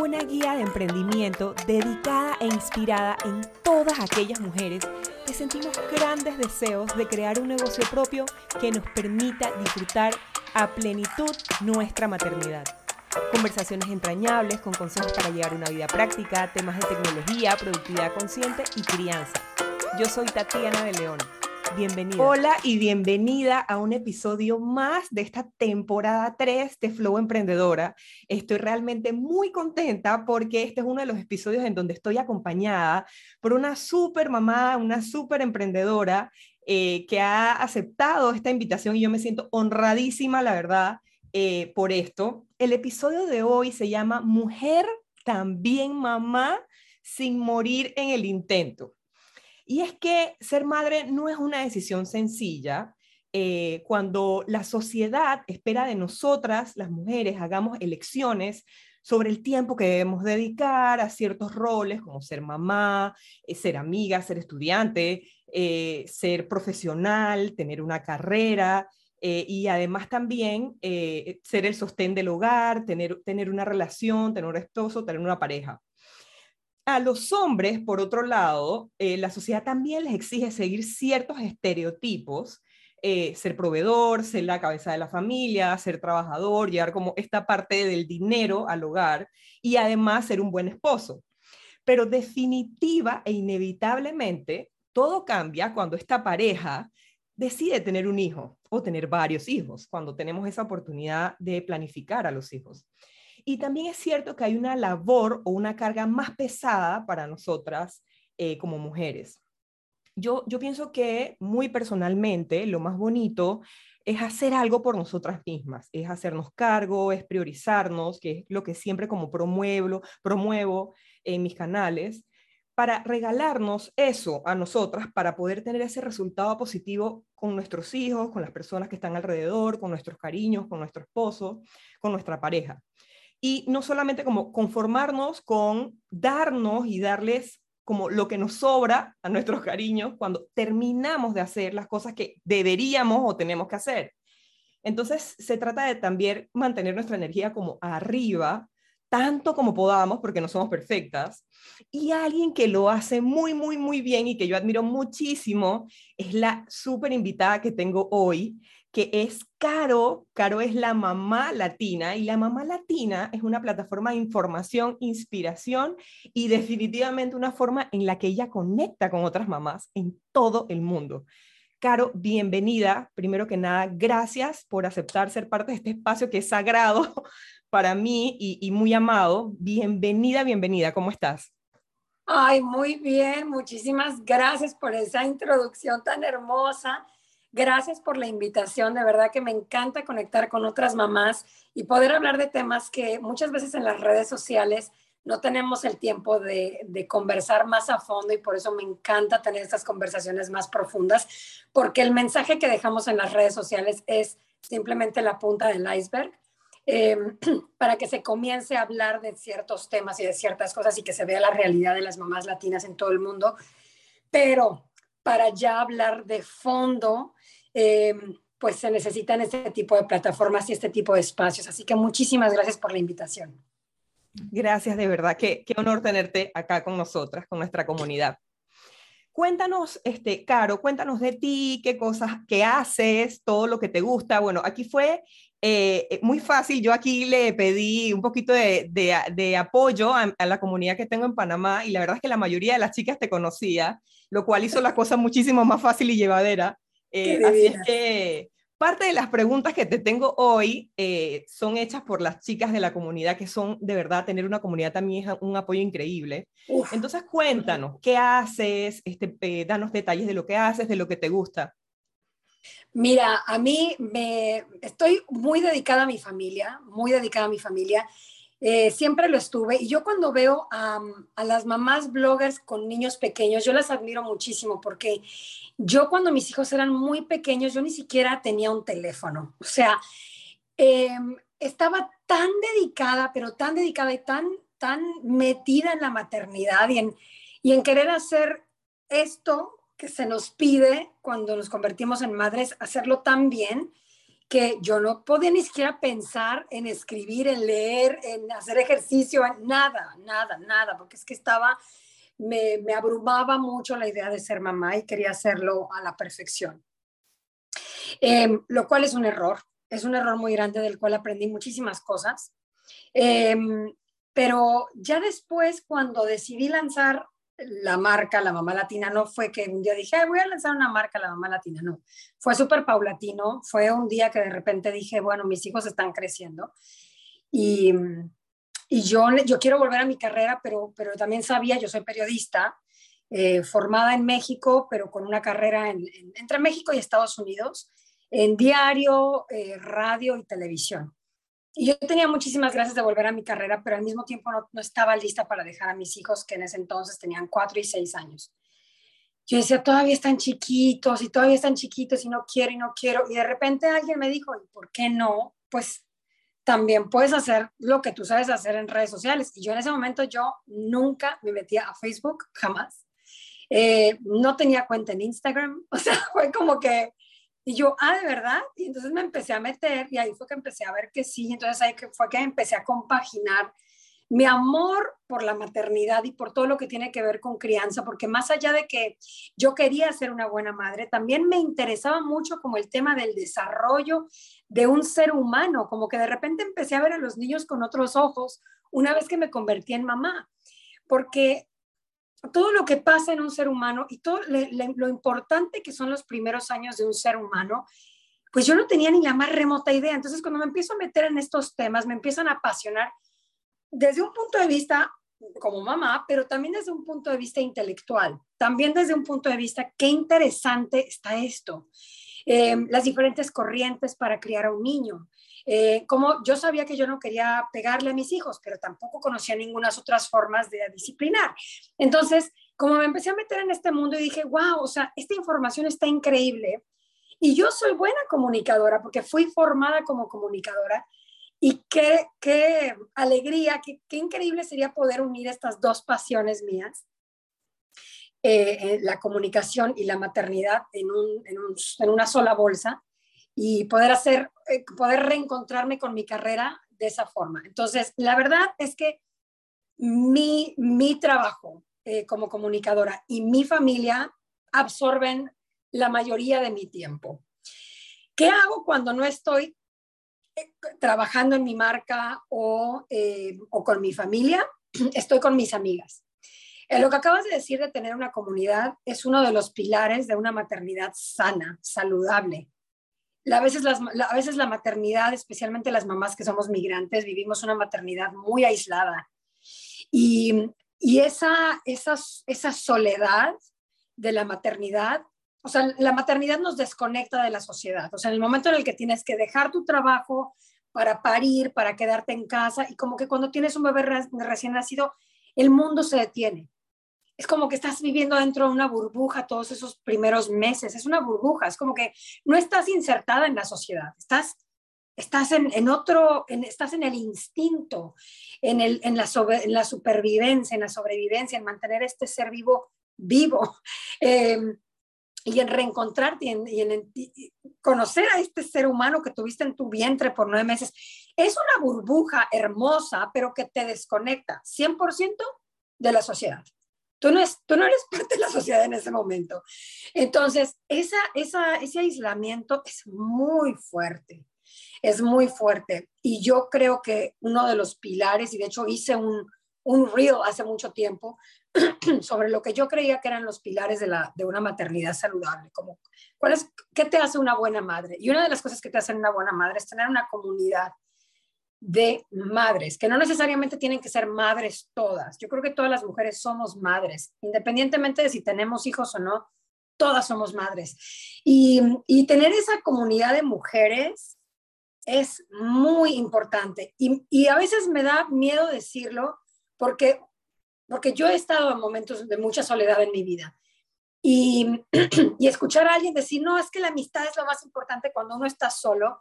una guía de emprendimiento dedicada e inspirada en todas aquellas mujeres que sentimos grandes deseos de crear un negocio propio que nos permita disfrutar a plenitud nuestra maternidad. Conversaciones entrañables con consejos para llevar una vida práctica, temas de tecnología, productividad consciente y crianza. Yo soy Tatiana de León Bienvenida. Hola y bienvenida a un episodio más de esta temporada 3 de Flow Emprendedora. Estoy realmente muy contenta porque este es uno de los episodios en donde estoy acompañada por una súper mamá, una súper emprendedora eh, que ha aceptado esta invitación y yo me siento honradísima, la verdad, eh, por esto. El episodio de hoy se llama Mujer, también mamá, sin morir en el intento. Y es que ser madre no es una decisión sencilla. Eh, cuando la sociedad espera de nosotras, las mujeres, hagamos elecciones sobre el tiempo que debemos dedicar a ciertos roles, como ser mamá, eh, ser amiga, ser estudiante, eh, ser profesional, tener una carrera, y además también ser el sostén del hogar, tener, tener una relación, tener un esposo, tener una pareja. A los hombres, por otro lado, eh, la sociedad también les exige seguir ciertos estereotipos, eh, ser proveedor, ser la cabeza de la familia, ser trabajador, llevar como esta parte del dinero al hogar y además ser un buen esposo. Pero definitiva e inevitablemente, todo cambia cuando esta pareja decide tener un hijo o tener varios hijos, cuando tenemos esa oportunidad de planificar a los hijos. Y también es cierto que hay una labor o una carga más pesada para nosotras eh, como mujeres. Yo, yo pienso que muy personalmente lo más bonito es hacer algo por nosotras mismas, es hacernos cargo, es priorizarnos, que es lo que siempre como promuevo, promuevo en mis canales, para regalarnos eso a nosotras, para poder tener ese resultado positivo con nuestros hijos, con las personas que están alrededor, con nuestros cariños, con nuestro esposo, con nuestra pareja y no solamente como conformarnos con darnos y darles como lo que nos sobra a nuestros cariños cuando terminamos de hacer las cosas que deberíamos o tenemos que hacer. Entonces se trata de también mantener nuestra energía como arriba, tanto como podamos, porque no somos perfectas. Y alguien que lo hace muy, muy, muy bien y que yo admiro muchísimo es la súper invitada que tengo hoy, que es Caro. Caro es la mamá latina y la mamá latina es una plataforma de información, inspiración y definitivamente una forma en la que ella conecta con otras mamás en todo el mundo. Caro, bienvenida. Primero que nada, gracias por aceptar ser parte de este espacio que es sagrado para mí y, muy amado. Bienvenida, bienvenida. ¿Cómo estás? Ay, muy bien. Muchísimas gracias por esa introducción tan hermosa Gracias por la invitación, de verdad que me encanta conectar con otras mamás y poder hablar de temas que muchas veces en las redes sociales no tenemos el tiempo de, conversar más a fondo y por eso me encanta tener estas conversaciones más profundas, porque el mensaje que dejamos en las redes sociales es simplemente la punta del iceberg. Em, para que se comience a hablar de ciertos temas y de ciertas cosas y que se vea la realidad de las mamás latinas en todo el mundo. Pero para ya hablar de fondo, eh, pues se necesitan este tipo de plataformas y este tipo de espacios. Así que muchísimas gracias por la invitación. Gracias, de verdad. Qué, qué honor tenerte acá con nosotras, con nuestra comunidad. Cuéntanos, este, Caro, cuéntanos de ti, qué cosas, qué haces, todo lo que te gusta. Bueno, aquí fue eh, muy fácil. Yo aquí le pedí un poquito de, de, apoyo a, a, la comunidad que tengo en Panamá y la verdad es que la mayoría de las chicas te conocía, lo cual hizo la cosa muchísimo más fácil y llevadera. Eh, así es que parte de las preguntas que te tengo hoy eh, son hechas por las chicas de la comunidad, que son de verdad, tener una comunidad también es un apoyo increíble. Entonces cuéntanos, ¿qué haces? Este, eh, danos detalles de lo que haces, de lo que te gusta. Mira, a mí me estoy muy dedicada a mi familia, muy dedicada a mi familia. siempre lo estuve. Y yo cuando veo a, a, las mamás bloggers con niños pequeños, yo las admiro muchísimo porque yo cuando mis hijos eran muy pequeños, yo ni siquiera tenía un teléfono. O sea, em, estaba tan dedicada, pero tan dedicada y tan, tan metida en la maternidad y en, y en querer hacer esto que se nos pide cuando nos convertimos en madres, hacerlo tan bien, que yo no podía ni siquiera pensar en escribir, en leer, en hacer ejercicio, nada, nada, nada, porque es que estaba, me, me abrumaba mucho la idea de ser mamá y quería hacerlo a la perfección. Em, lo cual es un error, es un error muy grande del cual aprendí muchísimas cosas. Em, pero ya después, cuando decidí lanzar la marca La Mamá Latina no fue que un día dije, voy a lanzar una marca La Mamá Latina, no. Fue súper paulatino, fue un día que de repente dije, bueno, mis hijos están creciendo y, y yo, yo quiero volver a mi carrera, pero, pero también sabía, yo soy periodista, eh, formada en México, pero con una carrera entre México y Estados Unidos, en diario, eh, radio y televisión. Y yo tenía muchísimas gracias de volver a mi carrera, pero al mismo tiempo no, estaba lista para dejar a mis hijos, que en ese entonces tenían cuatro y seis años. Yo decía, todavía están chiquitos y todavía están chiquitos y no quiero y no quiero. Y de repente alguien me dijo, ¿y por qué no? Pues también puedes hacer lo que tú sabes hacer en redes sociales. Y yo en ese momento yo nunca me metía a Facebook, jamás. Eh, no tenía cuenta en Instagram. O sea, fue como que y yo, ah, ¿de verdad? Y entonces me empecé a meter y ahí fue que empecé a ver que sí. Entonces ahí fue que empecé a compaginar mi amor por la maternidad y por todo lo que tiene que ver con crianza, porque más allá de que yo quería ser una buena madre, también me interesaba mucho como el tema del desarrollo de un ser humano, como que de repente empecé a ver a los niños con otros ojos una vez que me convertí en mamá, porque todo lo que pasa en un ser humano y todo lo importante que son los primeros años de un ser humano, pues yo no tenía ni la más remota idea. Entonces, cuando me empiezo a meter en estos temas, me empiezan a apasionar desde un punto de vista como mamá, pero también desde un punto de vista intelectual, también desde un punto de vista, qué interesante está esto. Eh, las diferentes corrientes para criar a un niño, eh, como yo sabía que yo no quería pegarle a mis hijos, pero tampoco conocía ninguna otras formas de disciplinar. Entonces, como me empecé a meter en este mundo y dije, wow, o sea, esta información está increíble. Y yo soy buena comunicadora porque fui formada como comunicadora. Y qué, qué alegría, qué, qué increíble sería poder unir estas dos pasiones mías. Eh, la comunicación y la maternidad en, un, en, un, en, una sola bolsa y poder hacer, eh, poder reencontrarme con mi carrera de esa forma. Entonces, la verdad es que mi, mi trabajo eh, como comunicadora y mi familia absorben la mayoría de mi tiempo. ¿Qué hago cuando no estoy eh, trabajando en mi marca o, o con mi familia? Estoy con mis amigas. lo que acabas de decir de tener una comunidad es uno de los pilares de una maternidad sana, saludable a, veces a veces la maternidad, especialmente las mamás que somos migrantes, vivimos una maternidad muy aislada. Y, y esa, esa, esa soledad de la maternidad, o sea, la maternidad nos desconecta de la sociedad. O sea, en el momento en el que tienes que dejar tu trabajo para parir, para quedarte en casa, y como que cuando tienes un bebé recién nacido, el mundo se detiene es como que estás viviendo dentro de una burbuja todos esos primeros meses, es una burbuja, es como que no estás insertada en la sociedad, estás, estás en, otro, estás en el instinto, en, el, en, la en la supervivencia, en la sobrevivencia, en mantener este ser vivo vivo. Em, y en reencontrarte y en, conocer a este ser humano que tuviste en tu vientre por nueve meses. Es una burbuja hermosa, pero que te desconecta 100% de la sociedad. Tú no, tú no eres parte de la sociedad en ese momento. Entonces, esa, esa, ese aislamiento es muy fuerte, es muy fuerte. Y yo creo que uno de los pilares, y de hecho hice un, un reel hace mucho tiempo sobre lo que yo creía que eran los pilares de, la, de una maternidad saludable, como cuál es, qué te hace una buena madre. Y una de las cosas que te hacen una buena madre es tener una comunidad de madres, que no necesariamente tienen que ser madres todas. Yo creo que todas las mujeres somos madres, independientemente de si tenemos hijos o no, todas somos madres. Y, tener esa comunidad de mujeres es muy importante. Y, a veces me da miedo decirlo porque, porque yo he estado en momentos de mucha soledad en mi vida. Y, y escuchar a alguien decir, no, es que la amistad es lo más importante cuando uno está solo,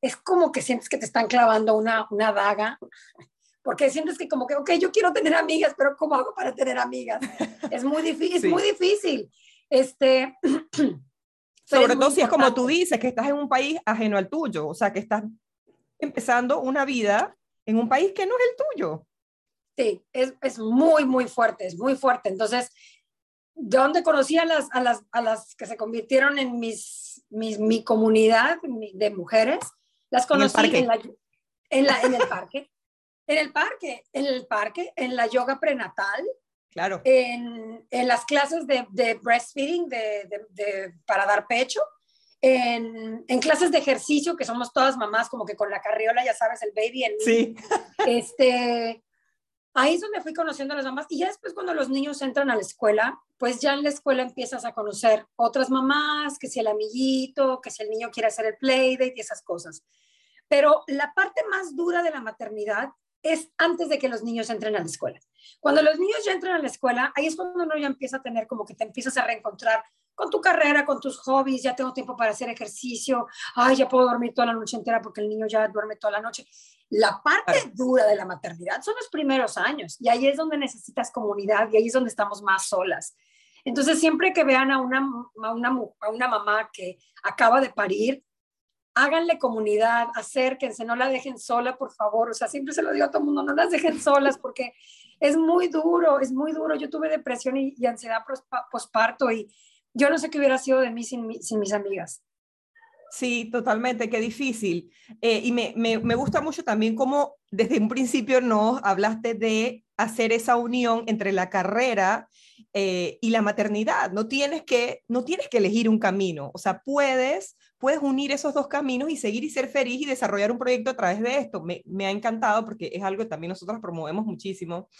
es como que sientes que te están clavando una, una daga, porque sientes que como que, ok, yo quiero tener amigas, pero ¿cómo hago para tener amigas? Es muy difícil, es muy difícil. Este, Sobre todo si es como tú dices, que estás en un país ajeno al tuyo, o sea, que estás empezando una vida en un país que no es el tuyo. Sí, es, es muy, muy fuerte, es muy fuerte. Entonces, ¿dónde conocí a las, a las, a las que se convirtieron en mis, mis mi comunidad de mujeres? Las conocí en, la, en, la, en el parque. En el parque, en el parque, en la yoga prenatal, Claro. En, en, las clases de, de breastfeeding, de, de, para dar pecho, en, en, clases de ejercicio, que somos todas mamás, como que con la carriola, ya sabes, el baby, el Sí. Este, ahí es donde fui conociendo a las mamás. Y ya después, cuando los niños entran a la escuela, pues ya en la escuela empiezas a conocer otras mamás, que si el amiguito, que si el niño quiere hacer el playdate y esas cosas. Pero la parte más dura de la maternidad es antes de que los niños entren a la escuela. Cuando los niños ya entran a la escuela, ahí es cuando uno ya empieza a tener como que te empiezas a reencontrar con tu carrera, con tus hobbies, ya tengo tiempo para hacer ejercicio, ay, ya puedo dormir toda la noche entera porque el niño ya duerme toda la noche. La parte dura de la maternidad son los primeros años y ahí es donde necesitas comunidad y ahí es donde estamos más solas. Entonces, siempre que vean a una, a una, a una mamá que acaba de parir, háganle comunidad, acérquense, no la dejen sola, por favor. O sea, siempre se lo digo a todo el mundo, no las dejen solas porque es muy duro, es muy duro. Yo tuve depresión y, y ansiedad posparto y yo no sé qué hubiera sido de mí sin, mis amigas. Sí, totalmente, qué difícil. Eh, y me, me, me, gusta mucho también cómo desde un principio nos hablaste de hacer esa unión entre la carrera eh, y la maternidad. No tienes, que, no tienes que elegir un camino, o sea, puedes, puedes unir esos dos caminos y seguir y ser feliz y desarrollar un proyecto a través de esto. Me, me ha encantado porque es algo que también nosotros promovemos muchísimo.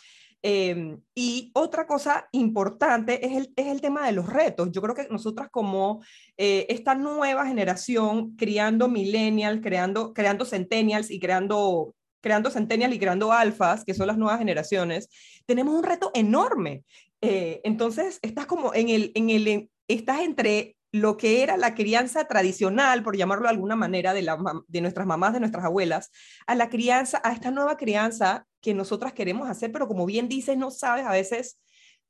Eh, y otra cosa importante es el, es el, tema de los retos. Yo creo que nosotras como eh, esta nueva generación, criando millennials, creando, creando centennials y creando, creando y creando alfas, que son las nuevas generaciones, tenemos un reto enorme. Eh, entonces, estás como en el, en el, estás entre lo que era la crianza tradicional, por llamarlo de alguna manera, de, la, de nuestras mamás, de nuestras abuelas, a la crianza, a esta nueva crianza que nosotras queremos hacer, pero como bien dices, no sabes a veces,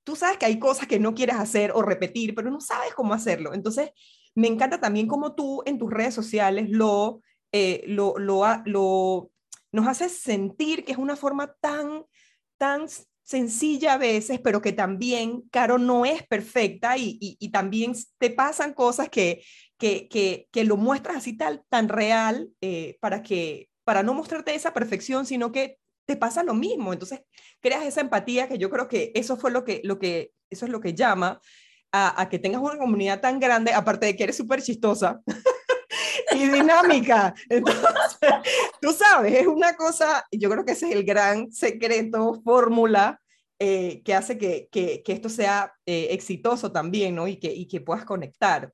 tú sabes que hay cosas que no quieres hacer o repetir, pero no sabes cómo hacerlo. Entonces, me encanta también como tú en tus redes sociales lo, eh, lo, lo, lo, nos haces sentir que es una forma tan, tan sencilla a veces, pero que también, Caro, no es perfecta y, y, y también te pasan cosas que, que, que, que, lo muestras así tal, tan real eh, para, que, para no mostrarte esa perfección, sino que te pasa lo mismo. Entonces, creas esa empatía que yo creo que eso fue lo que, lo que, eso es lo que llama a, a que tengas una comunidad tan grande, aparte de que eres súper chistosa. y dinámica. Entonces, tú sabes, es una cosa, yo creo que ese es el gran secreto, fórmula eh, que hace que, que, que esto sea eh, exitoso también, ¿no? Y que, y que puedas conectar.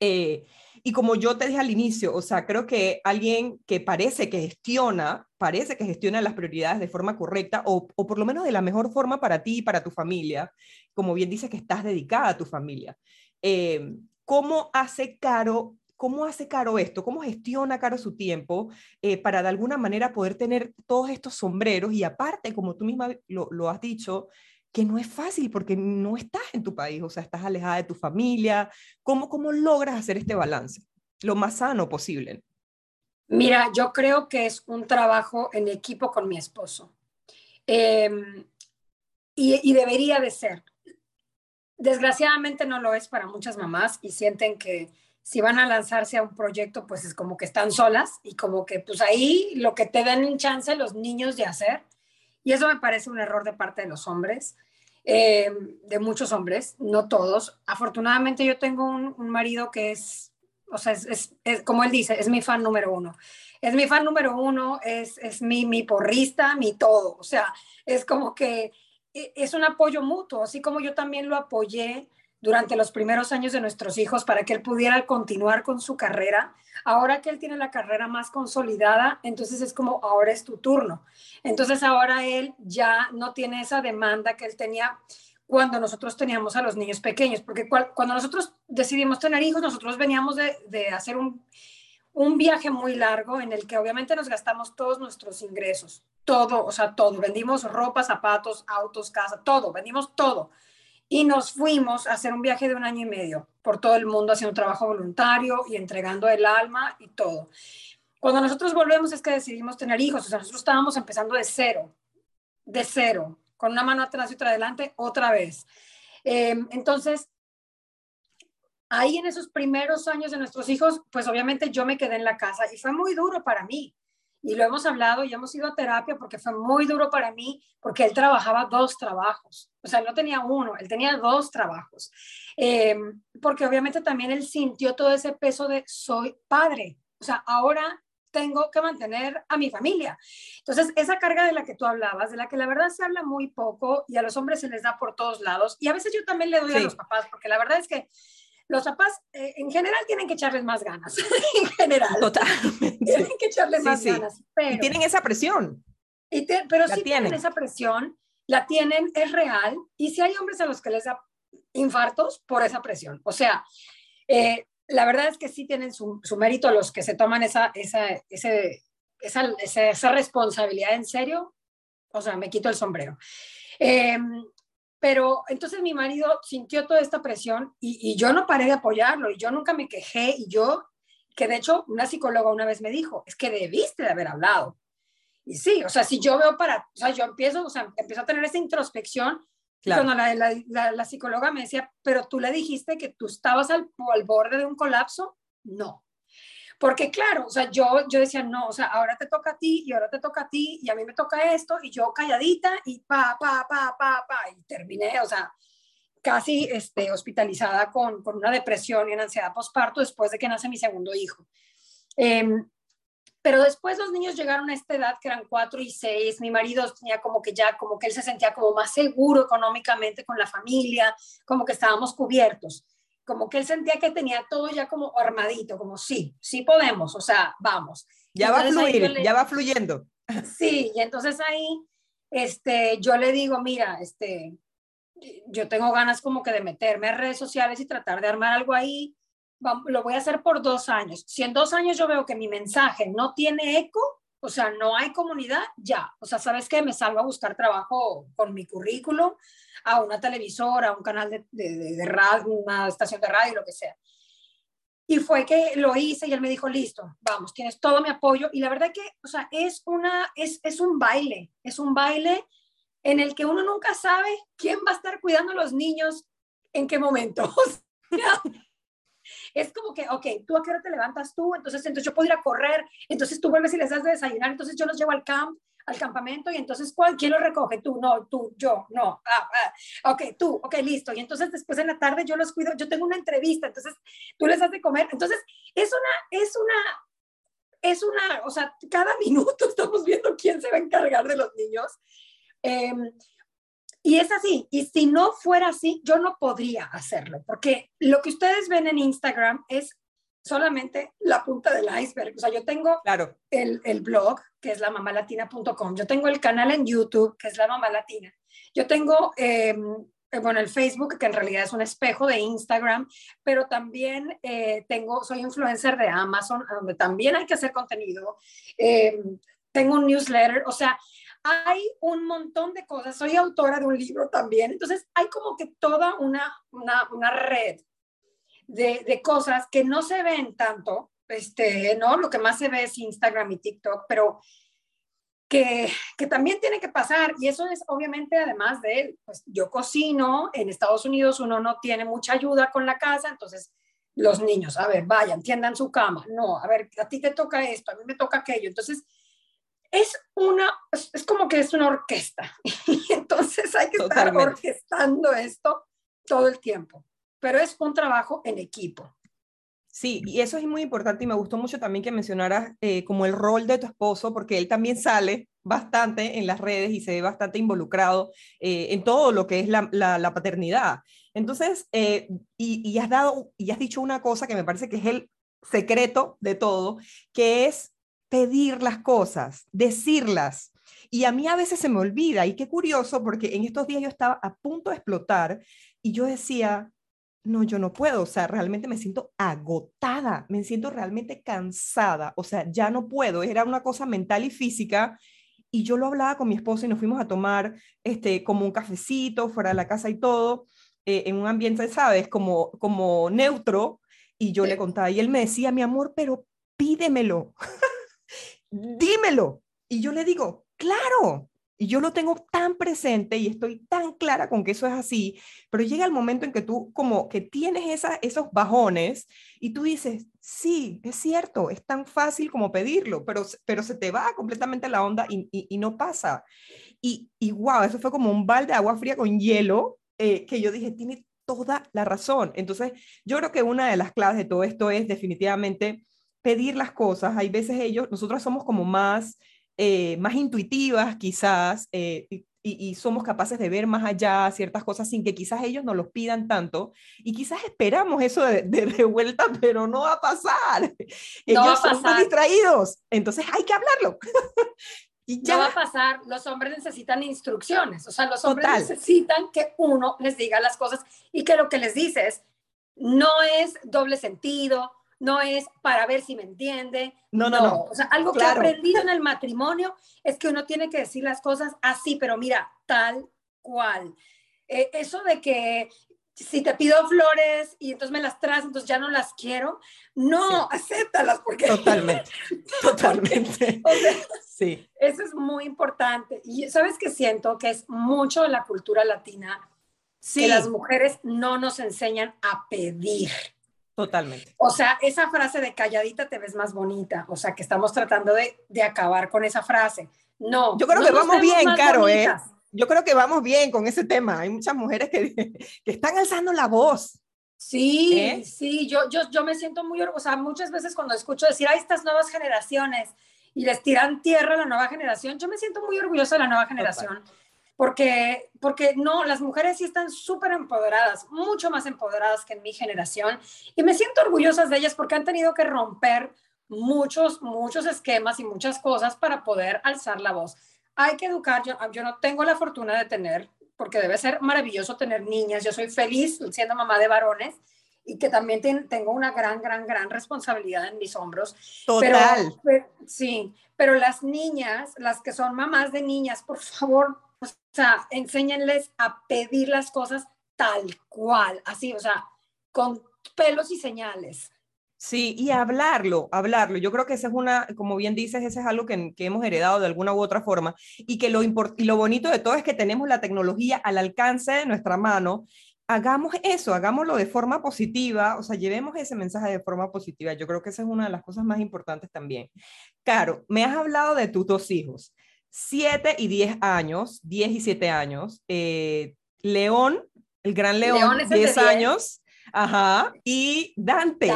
Eh, y como yo te dije al inicio, o sea, creo que alguien que parece que gestiona, parece que gestiona las prioridades de forma correcta o, o por lo menos de la mejor forma para ti y para tu familia, como bien dices que estás dedicada a tu familia. Eh, ¿Cómo hace Caro ¿Cómo hace Caro esto? ¿Cómo gestiona Caro su tiempo eh, para de alguna manera poder tener todos estos sombreros? Y aparte, como tú misma lo, lo, has dicho, que no es fácil porque no estás en tu país, o sea, estás alejada de tu familia. ¿Cómo, cómo logras hacer este balance lo más sano posible? Mira, yo creo que es un trabajo en equipo con mi esposo. Eh, y, debería de ser. Desgraciadamente no lo es para muchas mamás y sienten que si van a lanzarse a un proyecto, pues es como que están solas y como que pues ahí lo que te dan en chance los niños de hacer. Y eso me parece un error de parte de los hombres, eh, de muchos hombres, no todos. Afortunadamente yo tengo un, marido que es, o sea, es, como él dice, es mi fan número uno. Es mi fan número uno, es, es mi, mi porrista, mi todo. O sea, es como que e, es un apoyo mutuo, así como yo también lo apoyé durante los primeros años de nuestros hijos para que él pudiera continuar con su carrera. Ahora que él tiene la carrera más consolidada, entonces es como ahora es tu turno. Entonces ahora él ya no tiene esa demanda que él tenía cuando nosotros teníamos a los niños pequeños, porque cuando nosotros decidimos tener hijos, nosotros veníamos de, de hacer un, un viaje muy largo en el que obviamente nos gastamos todos nuestros ingresos, todo, o sea, todo. Vendimos ropa, zapatos, autos, casa, todo, vendimos todo y nos fuimos a hacer un viaje de un año y medio por todo el mundo haciendo trabajo voluntario y entregando el alma y todo. Cuando nosotros volvemos es que decidimos tener hijos, o sea, nosotros estábamos empezando de cero, de cero, con una mano atrás y otra adelante, otra vez. Em, entonces, ahí en esos primeros años de nuestros hijos, pues obviamente yo me quedé en la casa y fue muy duro para mí y lo hemos hablado y hemos ido a terapia porque fue muy duro para mí, porque él trabajaba dos trabajos, o sea, no tenía uno, él tenía dos trabajos, em, porque obviamente también él sintió todo ese peso de soy padre, o sea, ahora tengo que mantener a mi familia. Entonces, esa carga de la que tú hablabas, de la que la verdad se habla muy poco y a los hombres se les da por todos lados, y a veces yo también le doy a los papás, porque la verdad es que los papás eh, en general tienen que echarles más ganas, en general. Totalmente. Tienen que echarle más ganas. Pero, y tienen esa presión. Y pero sí tienen. esa presión, la tienen, es real. Y si hay hombres a los que les da infartos por esa presión. O sea, eh, la verdad es que sí tienen su, su, mérito los que se toman esa, esa, ese, esa, esa, responsabilidad en serio. O sea, me quito el sombrero. Eh, pero entonces mi marido sintió toda esta presión y, yo no paré de apoyarlo y yo nunca me quejé y yo, que de hecho una psicóloga una vez me dijo, es que debiste de haber hablado. Y sí, o sea, si yo veo para, o sea, yo empiezo, o sea, empiezo a tener esa introspección. Claro. Cuando la, la, la, psicóloga me decía, pero tú le dijiste que tú estabas al, al borde de un colapso, no. Porque claro, o sea, yo, yo decía, no, o sea, ahora te toca a ti y ahora te toca a ti y a mí me toca esto y yo calladita y pa, pa, pa, pa, pa, y terminé, o sea, casi este, hospitalizada con, con una depresión y una ansiedad postparto después de que nace mi segundo hijo. Em, pero después los niños llegaron a esta edad que eran cuatro y seis, mi marido tenía como que ya, como que él se sentía como más seguro económicamente con la familia, como que estábamos cubiertos como que él sentía que tenía todo ya como armadito, como sí, sí podemos, o sea, vamos. Ya va a fluir, ya va fluyendo. Sí, y entonces ahí, este, yo le digo, mira, este, yo tengo ganas como que de meterme a redes sociales y tratar de armar algo ahí, lo voy a hacer por dos años. Si en dos años yo veo que mi mensaje no tiene eco, o sea, no hay comunidad, ya. O sea, ¿sabes qué? Me salgo a buscar trabajo con mi currículum, a una televisora, a un canal de, de, radio, una estación de radio, lo que sea. Y fue que lo hice y él me dijo, listo, vamos, tienes todo mi apoyo. Y la verdad que, o sea, es, una, es, es un baile, es un baile en el que uno nunca sabe quién va a estar cuidando a los niños en qué momento. es como que, ok, tú a qué hora te levantas tú, entonces, entonces yo puedo ir a correr, entonces tú vuelves y les das de desayunar, entonces yo los llevo al camp, al campamento y entonces ¿cuál, ¿quién los recoge? Tú, no, tú, yo, no, ah, ah, ok, tú, ok, listo. Y entonces después en la tarde yo los cuido, yo tengo una entrevista, entonces tú les das de comer. Entonces es una, es una, es una, o sea, cada minuto estamos viendo quién se va a encargar de los niños. Em, y es así, y si no fuera así, yo no podría hacerlo, porque lo que ustedes ven en Instagram es solamente la punta del iceberg. O sea, yo tengo claro. el, el blog, que es la mamalatina.com, yo tengo el canal en YouTube, que es la mamá latina, yo tengo, em, eh, bueno, el Facebook, que en realidad es un espejo de Instagram, pero también eh, tengo, soy influencer de Amazon, donde también hay que hacer contenido. Em, tengo un newsletter, o sea, hay un montón de cosas. Soy autora de un libro también. Entonces, hay como que toda una, una, una red de, de, cosas que no se ven tanto, este, ¿no? Lo que más se ve es Instagram y TikTok, pero que, que también tiene que pasar. Y eso es obviamente además de, pues yo cocino, en Estados Unidos uno no tiene mucha ayuda con la casa, entonces los niños, a ver, vayan, tiendan su cama, no, a ver, a ti te toca esto, a mí me toca aquello. Entonces, es una, es, como que es una orquesta. Y entonces hay que estar orquestando esto todo el tiempo. Pero es un trabajo en equipo. Sí, y eso es muy importante y me gustó mucho también que mencionaras eh, como el rol de tu esposo, porque él también sale bastante en las redes y se ve bastante involucrado eh, en todo lo que es la, la, paternidad. Entonces, eh, y, y, has dado, y has dicho una cosa que me parece que es el secreto de todo, que es pedir las cosas, decirlas. Y a mí a veces se me olvida, y qué curioso, porque en estos días yo estaba a punto de explotar y yo decía, no, yo no puedo, o sea, realmente me siento agotada, me siento realmente cansada, o sea, ya no puedo, era una cosa mental y física. Y yo lo hablaba con mi esposa y nos fuimos a tomar este, como un cafecito fuera de la casa y todo. eh, en un ambiente, ¿sabes? Como, como neutro, y yo le contaba, y él me decía, mi amor, pero pídemelo, dímelo. Y yo le digo, claro, y yo lo tengo tan presente y estoy tan clara con que eso es así, pero llega el momento en que tú como que tienes esa, esos bajones y tú dices, sí, es cierto, es tan fácil como pedirlo, pero, pero se te va completamente la onda y, no pasa. Y, y wow, eso fue como un balde de agua fría con hielo eh, que yo dije, tiene toda la razón. Entonces, yo creo que una de las claves de todo esto es definitivamente pedir las cosas. Hay veces ellos, nosotros somos como más eh, más intuitivas quizás eh, y, somos capaces de ver más allá ciertas cosas sin que quizás ellos nos los pidan tanto y quizás esperamos eso de, de, vuelta, pero no va a pasar. ellos son más distraídos, entonces hay que hablarlo. y ya. No va a pasar, los hombres necesitan instrucciones, o sea, los hombres necesitan que uno les diga las cosas y que lo que les dices no es doble sentido, no es para ver si me entiende. No, no, no. O sea, algo que he aprendido en el matrimonio es que uno tiene que decir las cosas así, pero mira, tal cual. Eh, eso de que si te pido flores y entonces me las traes, entonces ya no las quiero. No, acéptalas porque... Totalmente, totalmente. sí. Eso es muy importante. Y sabes que siento que es mucho de la cultura latina sí. que las mujeres no nos enseñan a pedir. Totalmente. O sea, esa frase de calladita te ves más bonita, o sea, que estamos tratando de, de acabar con esa frase. No. Yo creo que vamos bien, Caro, ¿eh? Yo creo que vamos bien con ese tema. Hay muchas mujeres que, que están alzando la voz. Sí, ¿Eh? sí, yo, yo, yo me siento muy orgullosa. Muchas veces cuando escucho decir, a estas nuevas generaciones y les tiran tierra a la nueva generación, yo me siento muy orgullosa de la nueva generación porque, porque no, las mujeres sí están súper empoderadas, mucho más empoderadas que en mi generación, y me siento orgullosa de ellas porque han tenido que romper muchos, muchos esquemas y muchas cosas para poder alzar la voz. Hay que educar, yo, yo no tengo la fortuna de tener, porque debe ser maravilloso tener niñas, yo soy feliz siendo mamá de varones, y que también tengo una gran, gran, gran responsabilidad en mis hombros. Total. sí, pero las niñas, las que son mamás de niñas, por favor, sea, enséñenles a pedir las cosas tal cual, así, o sea, con pelos y señales. Sí, y hablarlo, hablarlo. Yo creo que esa es una, como bien dices, ese es algo que, hemos heredado de alguna u otra forma y que lo, y lo bonito de todo es que tenemos la tecnología al alcance de nuestra mano. Hagamos eso, hagámoslo de forma positiva, o sea, llevemos ese mensaje de forma positiva. Yo creo que esa es una de las cosas más importantes también. Caro, me has hablado de tus dos hijos. 7 y 10 años, 10 y 7 años. Eh, León, el gran León, 10 años. Ajá. Y Dante.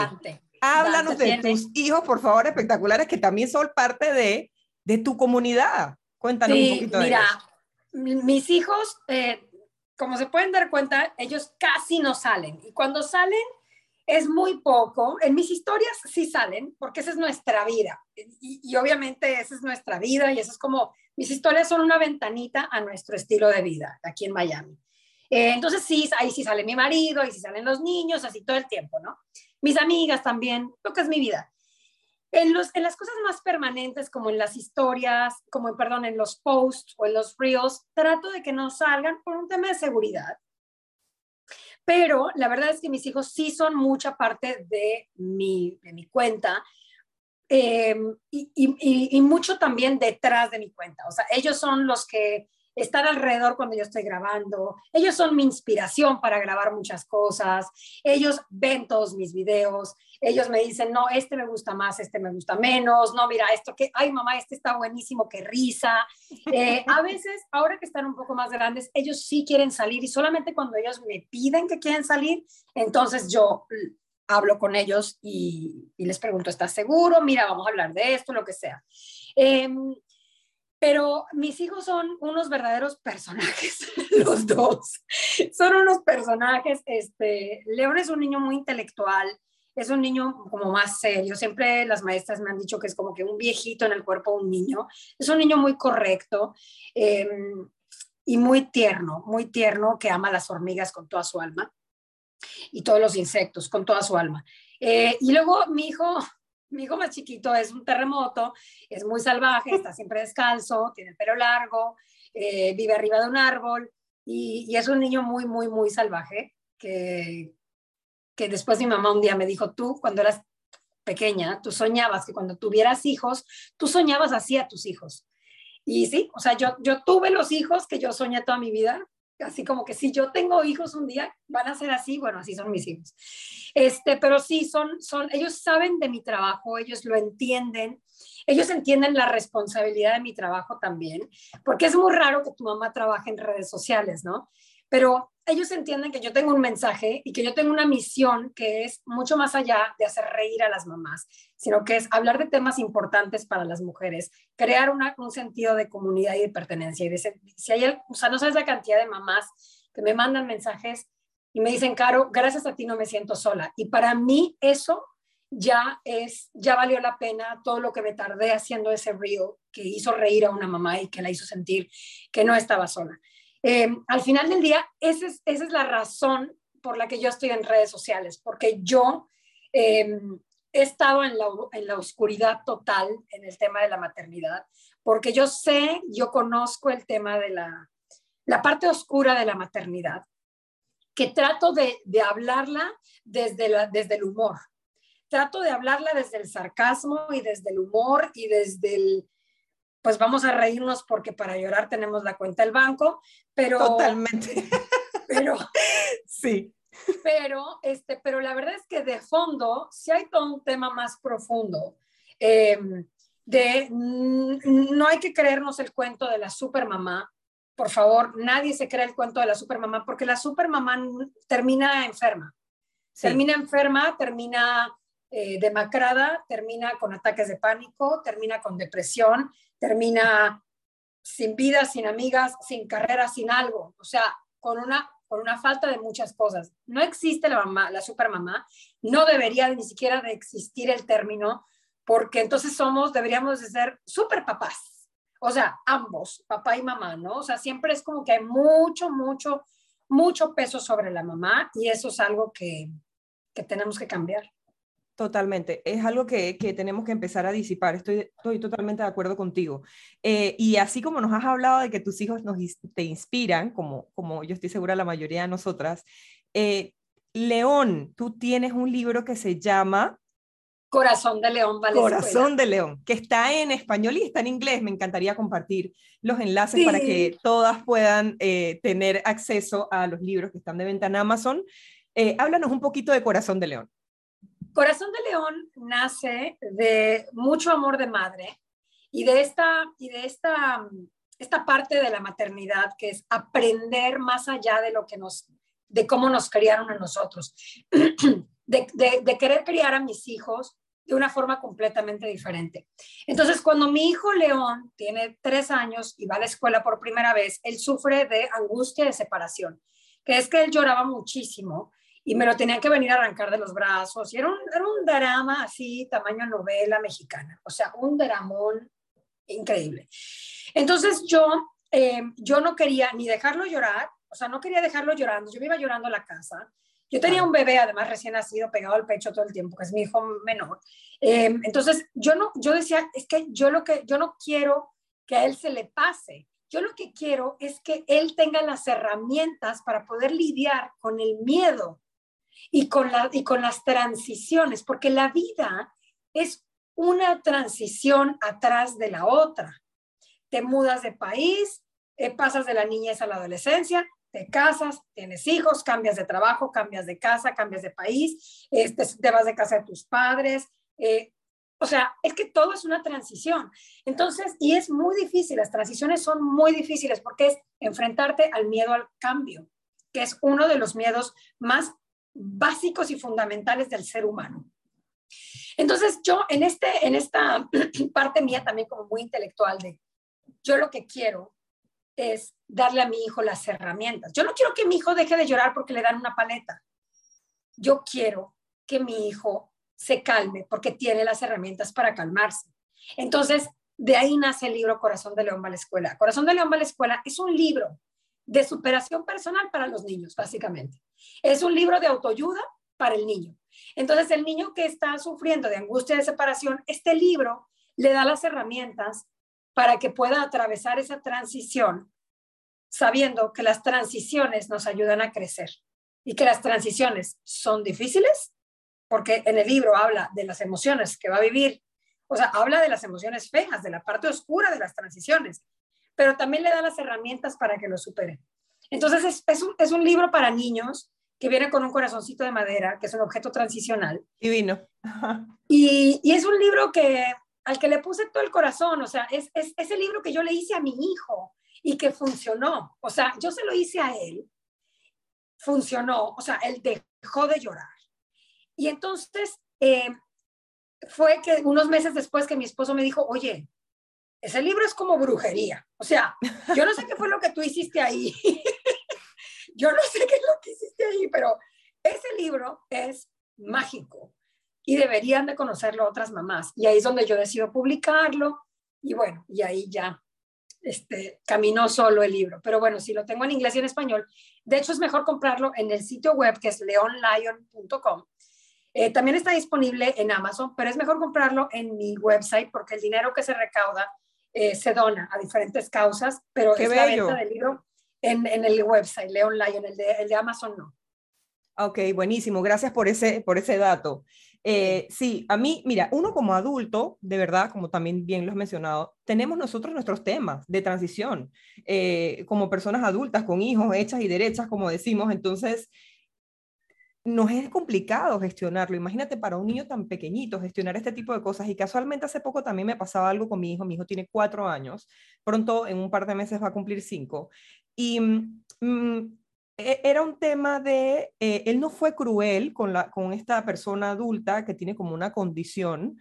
Háblanos de tus hijos, por favor, espectaculares, que también son parte de, de tu comunidad. Cuéntanos un poquito de Mira, mis hijos, eh, como se pueden dar cuenta, ellos casi no salen. Y cuando salen, es muy poco. En mis historias sí salen, porque esa es nuestra vida. Y, y, obviamente esa es nuestra vida y eso es como mis historias son una ventanita a nuestro estilo de vida aquí en Miami. Eh, entonces sí, ahí sí sale mi marido, ahí sí salen los niños, así todo el tiempo, ¿no? Mis amigas también, lo que es mi vida. En, las cosas más permanentes, como en las historias, como, en, perdón, en los posts o en los reels, trato de que no salgan por un tema de seguridad. Pero la verdad es que mis hijos sí son mucha parte de mi cuenta Em, y, mucho también detrás de mi cuenta. O sea, ellos son los que están alrededor cuando yo estoy grabando. Ellos son mi inspiración para grabar muchas cosas. Ellos ven todos mis videos. Ellos me dicen, no, este me gusta más, este me gusta menos. No, mira, esto que, ay, mamá, este está buenísimo, qué risa. Eh, a veces, ahora que están un poco más grandes, ellos sí quieren salir y solamente cuando ellos me piden que quieren salir, entonces yo hablo con ellos y, les pregunto, ¿estás seguro? Mira, vamos a hablar de esto, lo que sea. Em, pero mis hijos son unos verdaderos personajes, los dos. Son unos personajes. Este, León es un niño muy intelectual, es un niño como más serio. Siempre las maestras me han dicho que es como que un viejito en el cuerpo de un niño. Es un niño muy correcto em, y muy tierno, muy tierno, que ama las hormigas con toda su alma y todos los insectos con toda su alma. Eh, y luego mi hijo, mi hijo más chiquito es un terremoto, es muy salvaje, está siempre descalzo, tiene el pelo largo, eh, vive arriba de un árbol y, es un niño muy, muy, muy salvaje. que, que después mi mamá un día me dijo, tú cuando eras pequeña, tú soñabas que cuando tuvieras hijos, tú soñabas así a tus hijos. Y sí, o sea, yo, yo tuve los hijos que yo soñé toda mi vida, así como que si yo tengo hijos un día, van a ser así, bueno, así son mis hijos. Este, pero sí, son, son, ellos saben de mi trabajo, ellos lo entienden, ellos entienden la responsabilidad de mi trabajo también, porque es muy raro que tu mamá trabaje en redes sociales, ¿no? Pero ellos entienden que yo tengo un mensaje y que yo tengo una misión que es mucho más allá de hacer reír a las mamás, sino que es hablar de temas importantes para las mujeres, crear un sentido de comunidad y de pertenencia. Y de, si hay, o sea, no sabes la cantidad de mamás que me mandan mensajes y me dicen, Caro, gracias a ti no me siento sola. Y para mí eso ya es, ya valió la pena todo lo que me tardé haciendo ese reel que hizo reír a una mamá y que la hizo sentir que no estaba sola. Eh, al final del día, esa es, esa es la razón por la que yo estoy en redes sociales, porque yo eh, he estado en la, en la oscuridad total en el tema de la maternidad, porque yo sé, yo conozco el tema de la, la parte oscura de la maternidad, que trato de, de hablarla desde, la, desde el humor. Trato de hablarla desde el sarcasmo y desde el humor y desde el, pues vamos a reírnos porque para llorar tenemos la cuenta del banco, pero... Totalmente. Pero... sí. Pero, este, pero la verdad es que de fondo sí hay todo un tema más profundo. Eh, de no hay que creernos el cuento de la supermamá. Por favor, nadie se cree el cuento de la supermamá porque la supermamá termina enferma. Termina enferma, termina eh, demacrada, termina con ataques de pánico, termina con depresión, termina sin vida, sin amigas, sin carrera, sin algo, o sea, con una, con una falta de muchas cosas. No existe la mamá, la supermamá, no debería ni siquiera de existir el término, porque entonces somos, deberíamos de ser super papás, o sea, ambos, papá y mamá, ¿no? O sea, siempre es como que hay mucho, mucho, mucho peso sobre la mamá y eso es algo que, que tenemos que cambiar. Totalmente, es algo que, tenemos que empezar a disipar, estoy, estoy totalmente de acuerdo contigo. Eh, y así como nos has hablado de que tus hijos nos, te inspiran, como, como yo estoy segura la mayoría de nosotras, eh, León, tú tienes un libro que se llama... Corazón de León, vale Corazón de León, que está en español y está en inglés. Me encantaría compartir los enlaces para que todas puedan eh, tener acceso a los libros que están de venta en Amazon. háblanos un poquito de Corazón de León. Corazón de León nace de mucho amor de madre y de esta, y de esta, esta parte de la maternidad que es aprender más allá de lo que nos, de cómo nos criaron a nosotros, de, de querer criar a mis hijos de una forma completamente diferente. Entonces, cuando mi hijo León tiene tres años y va a la escuela por primera vez, él sufre de angustia de separación, que es que él lloraba muchísimo y me lo tenían que venir a arrancar de los brazos. Y era un, era un drama así, tamaño novela mexicana, o sea, un dramón increíble. Entonces yo, eh, yo no quería ni dejarlo llorar, o sea, no quería dejarlo llorando, yo me iba llorando a la casa. Yo tenía un bebé, además recién nacido, pegado al pecho todo el tiempo, que es mi hijo menor. Eh, entonces yo no, yo decía, es que yo lo que, yo no quiero que a él se le pase. Yo lo que quiero es que él tenga las herramientas para poder lidiar con el miedo y con, la, y con las transiciones, porque la vida es una transición atrás de la otra. Te mudas de país, eh, pasas de la niñez a la adolescencia, te casas, tienes hijos, cambias de trabajo, cambias de casa, cambias de país, este, te vas de casa de tus padres. Eh, o sea, es que todo es una transición. Entonces, y es muy difícil, las transiciones son muy difíciles porque es enfrentarte al miedo al cambio, que es uno de los miedos más básicos y fundamentales del ser humano. Entonces yo en, este, en esta parte mía también como muy intelectual de yo lo que quiero es darle a mi hijo las herramientas. Yo no quiero que mi hijo deje de llorar porque le dan una paleta. Yo quiero que mi hijo se calme porque tiene las herramientas para calmarse. Entonces, de ahí nace el libro Corazón de León va a la escuela. Corazón de León va a la escuela es un libro de superación personal para los niños, básicamente. Es un libro de autoayuda para el niño. Entonces, el niño que está sufriendo de angustia de separación, este libro le da las herramientas para que pueda atravesar esa transición, sabiendo que las transiciones nos ayudan a crecer. y que las transiciones son difíciles, porque en el libro habla de las emociones que va a vivir, o sea, habla de las emociones feas, de la parte oscura de las transiciones, pero también le da las herramientas para que lo supere. Entonces, es, es, un, es un libro para niños que viene con un corazoncito de madera, que es un objeto transicional. Divino. Y, y es un libro que al que le puse todo el corazón, o sea, es, es, es el libro que yo le hice a mi hijo y que funcionó. O sea, yo se lo hice a él, funcionó, o sea, él dejó de llorar. Y entonces eh, fue que unos meses después que mi esposo me dijo, oye, ese libro es como brujería. O sea, yo no sé qué fue lo que tú hiciste ahí. yo no sé qué es lo que hiciste ahí, pero ese libro es mágico y deberían de conocerlo otras mamás. Y ahí es donde yo decido publicarlo y bueno, y ahí ya este, caminó solo el libro. Pero bueno, si lo tengo en inglés y en español, de hecho es mejor comprarlo en el sitio web que es leonlion.com. Eh, también está disponible en Amazon, pero es mejor comprarlo en mi website porque el dinero que se recauda eh, se dona a diferentes causas, pero es la venta del libro en, en, el website, Leon Lion, el de, el de Amazon no. Ok, buenísimo. Gracias por ese, por ese dato. Eh, sí, a mí, mira, uno como adulto, de verdad, como también bien lo has mencionado, tenemos nosotros nuestros temas de transición, eh, como personas adultas, con hijos hechas y derechas, como decimos, entonces nos es complicado gestionarlo. Imagínate para un niño tan pequeñito gestionar este tipo de cosas. Y casualmente hace poco también me pasaba algo con mi hijo. Mi hijo tiene cuatro años. Pronto, en un par de meses, va a cumplir cinco. Y mm, e, era un tema de, eh, él no fue cruel con, la, con esta persona adulta que tiene como una condición,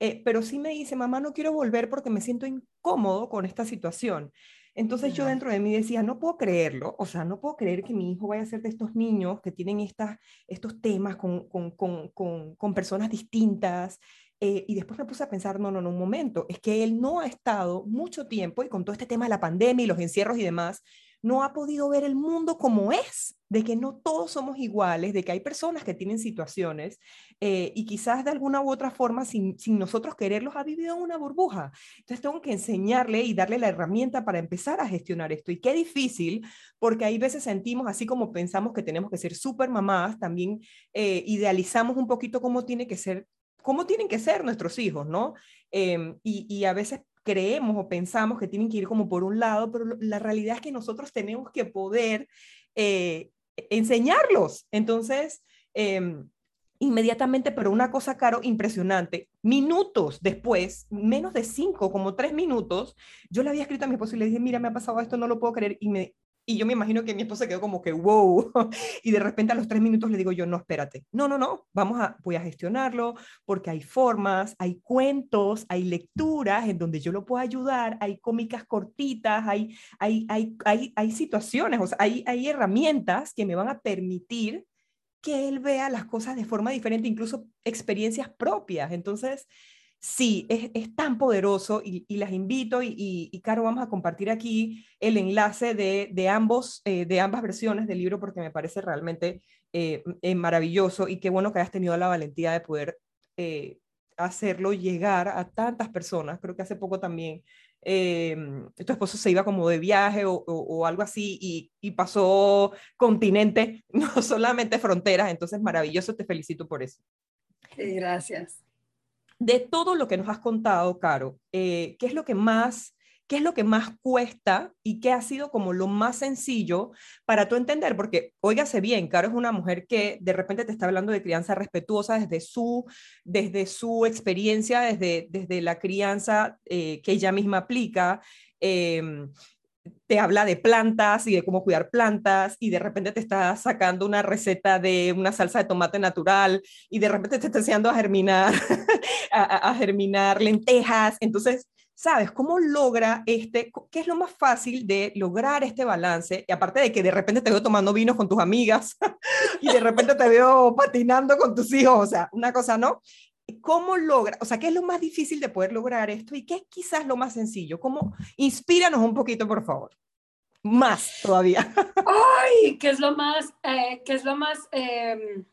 eh, pero sí me dice, mamá, no quiero volver porque me siento incómodo con esta situación. Entonces yo dentro de mí decía, no puedo creerlo, o sea, no puedo creer que mi hijo vaya a ser de estos niños que tienen estas, estos temas con, con, con, con personas distintas. Eh, y después me puse a pensar, no, no, no, un momento, es que él no ha estado mucho tiempo y con todo este tema de la pandemia y los encierros y demás, no ha podido ver el mundo como es, de que no todos somos iguales, de que hay personas que tienen situaciones eh, y quizás de alguna u otra forma, sin, sin, nosotros quererlos, ha vivido en una burbuja. Entonces tengo que enseñarle y darle la herramienta para empezar a gestionar esto. Y qué difícil, porque hay veces sentimos, así como pensamos que tenemos que ser súper mamás, también eh, idealizamos un poquito cómo tiene que ser cómo tienen que ser nuestros hijos, ¿no? Em, y, a veces creemos o pensamos que tienen que ir como por un lado, pero la realidad es que nosotros tenemos que poder eh, enseñarlos. Entonces, em, inmediatamente, pero una cosa, Caro, impresionante, minutos después, menos de cinco, como tres minutos, yo le había escrito a mi esposo y le dije, mira, me ha pasado esto, no lo puedo creer, y me, y yo me imagino que mi esposa quedó como que, wow. Y de repente a los tres minutos le digo yo, no, espérate. No, no, no, vamos a, voy a gestionarlo porque hay formas, hay cuentos, hay lecturas en donde yo lo puedo ayudar, hay cómicas cortitas, hay, hay, hay, hay, hay situaciones, o sea, hay, hay herramientas que me van a permitir que él vea las cosas de forma diferente, incluso experiencias propias. Entonces, Sí, es, tan poderoso y, las invito y, y, Caro, vamos a compartir aquí el enlace de, ambos, eh, de ambas versiones del libro porque me parece realmente eh, eh, maravilloso y qué bueno que hayas tenido la valentía de poder hacerlo llegar a tantas personas. Creo que hace poco también tu esposo se iba como de viaje o, o algo así y, y, pasó continente, no solamente fronteras, entonces maravilloso, te felicito por eso. Gracias de todo lo que nos has contado, Caro, eh, ¿qué es lo que más, qué es lo que más cuesta y qué ha sido como lo más sencillo para tú entender? Porque, óigase bien, Caro es una mujer que de repente te está hablando de crianza respetuosa desde su, desde su experiencia, desde, desde la crianza eh, que ella misma aplica. Em, te habla de plantas y de cómo cuidar plantas y de repente te está sacando una receta de una salsa de tomate natural y de repente te está enseñando a germinar, a, germinar lentejas. Entonces, ¿sabes cómo logra este, qué es lo más fácil de lograr este balance? Y aparte de que de repente te veo tomando vinos con tus amigas y de repente te veo patinando con tus hijos, o sea, una cosa, ¿no? ¿Cómo logra? O sea, ¿qué es lo más difícil de poder lograr esto y qué es quizás lo más sencillo? ¿Cómo? Inspíranos un poquito, por favor. Más todavía. Ay, ¿qué es lo más, eh, qué es lo más, eh,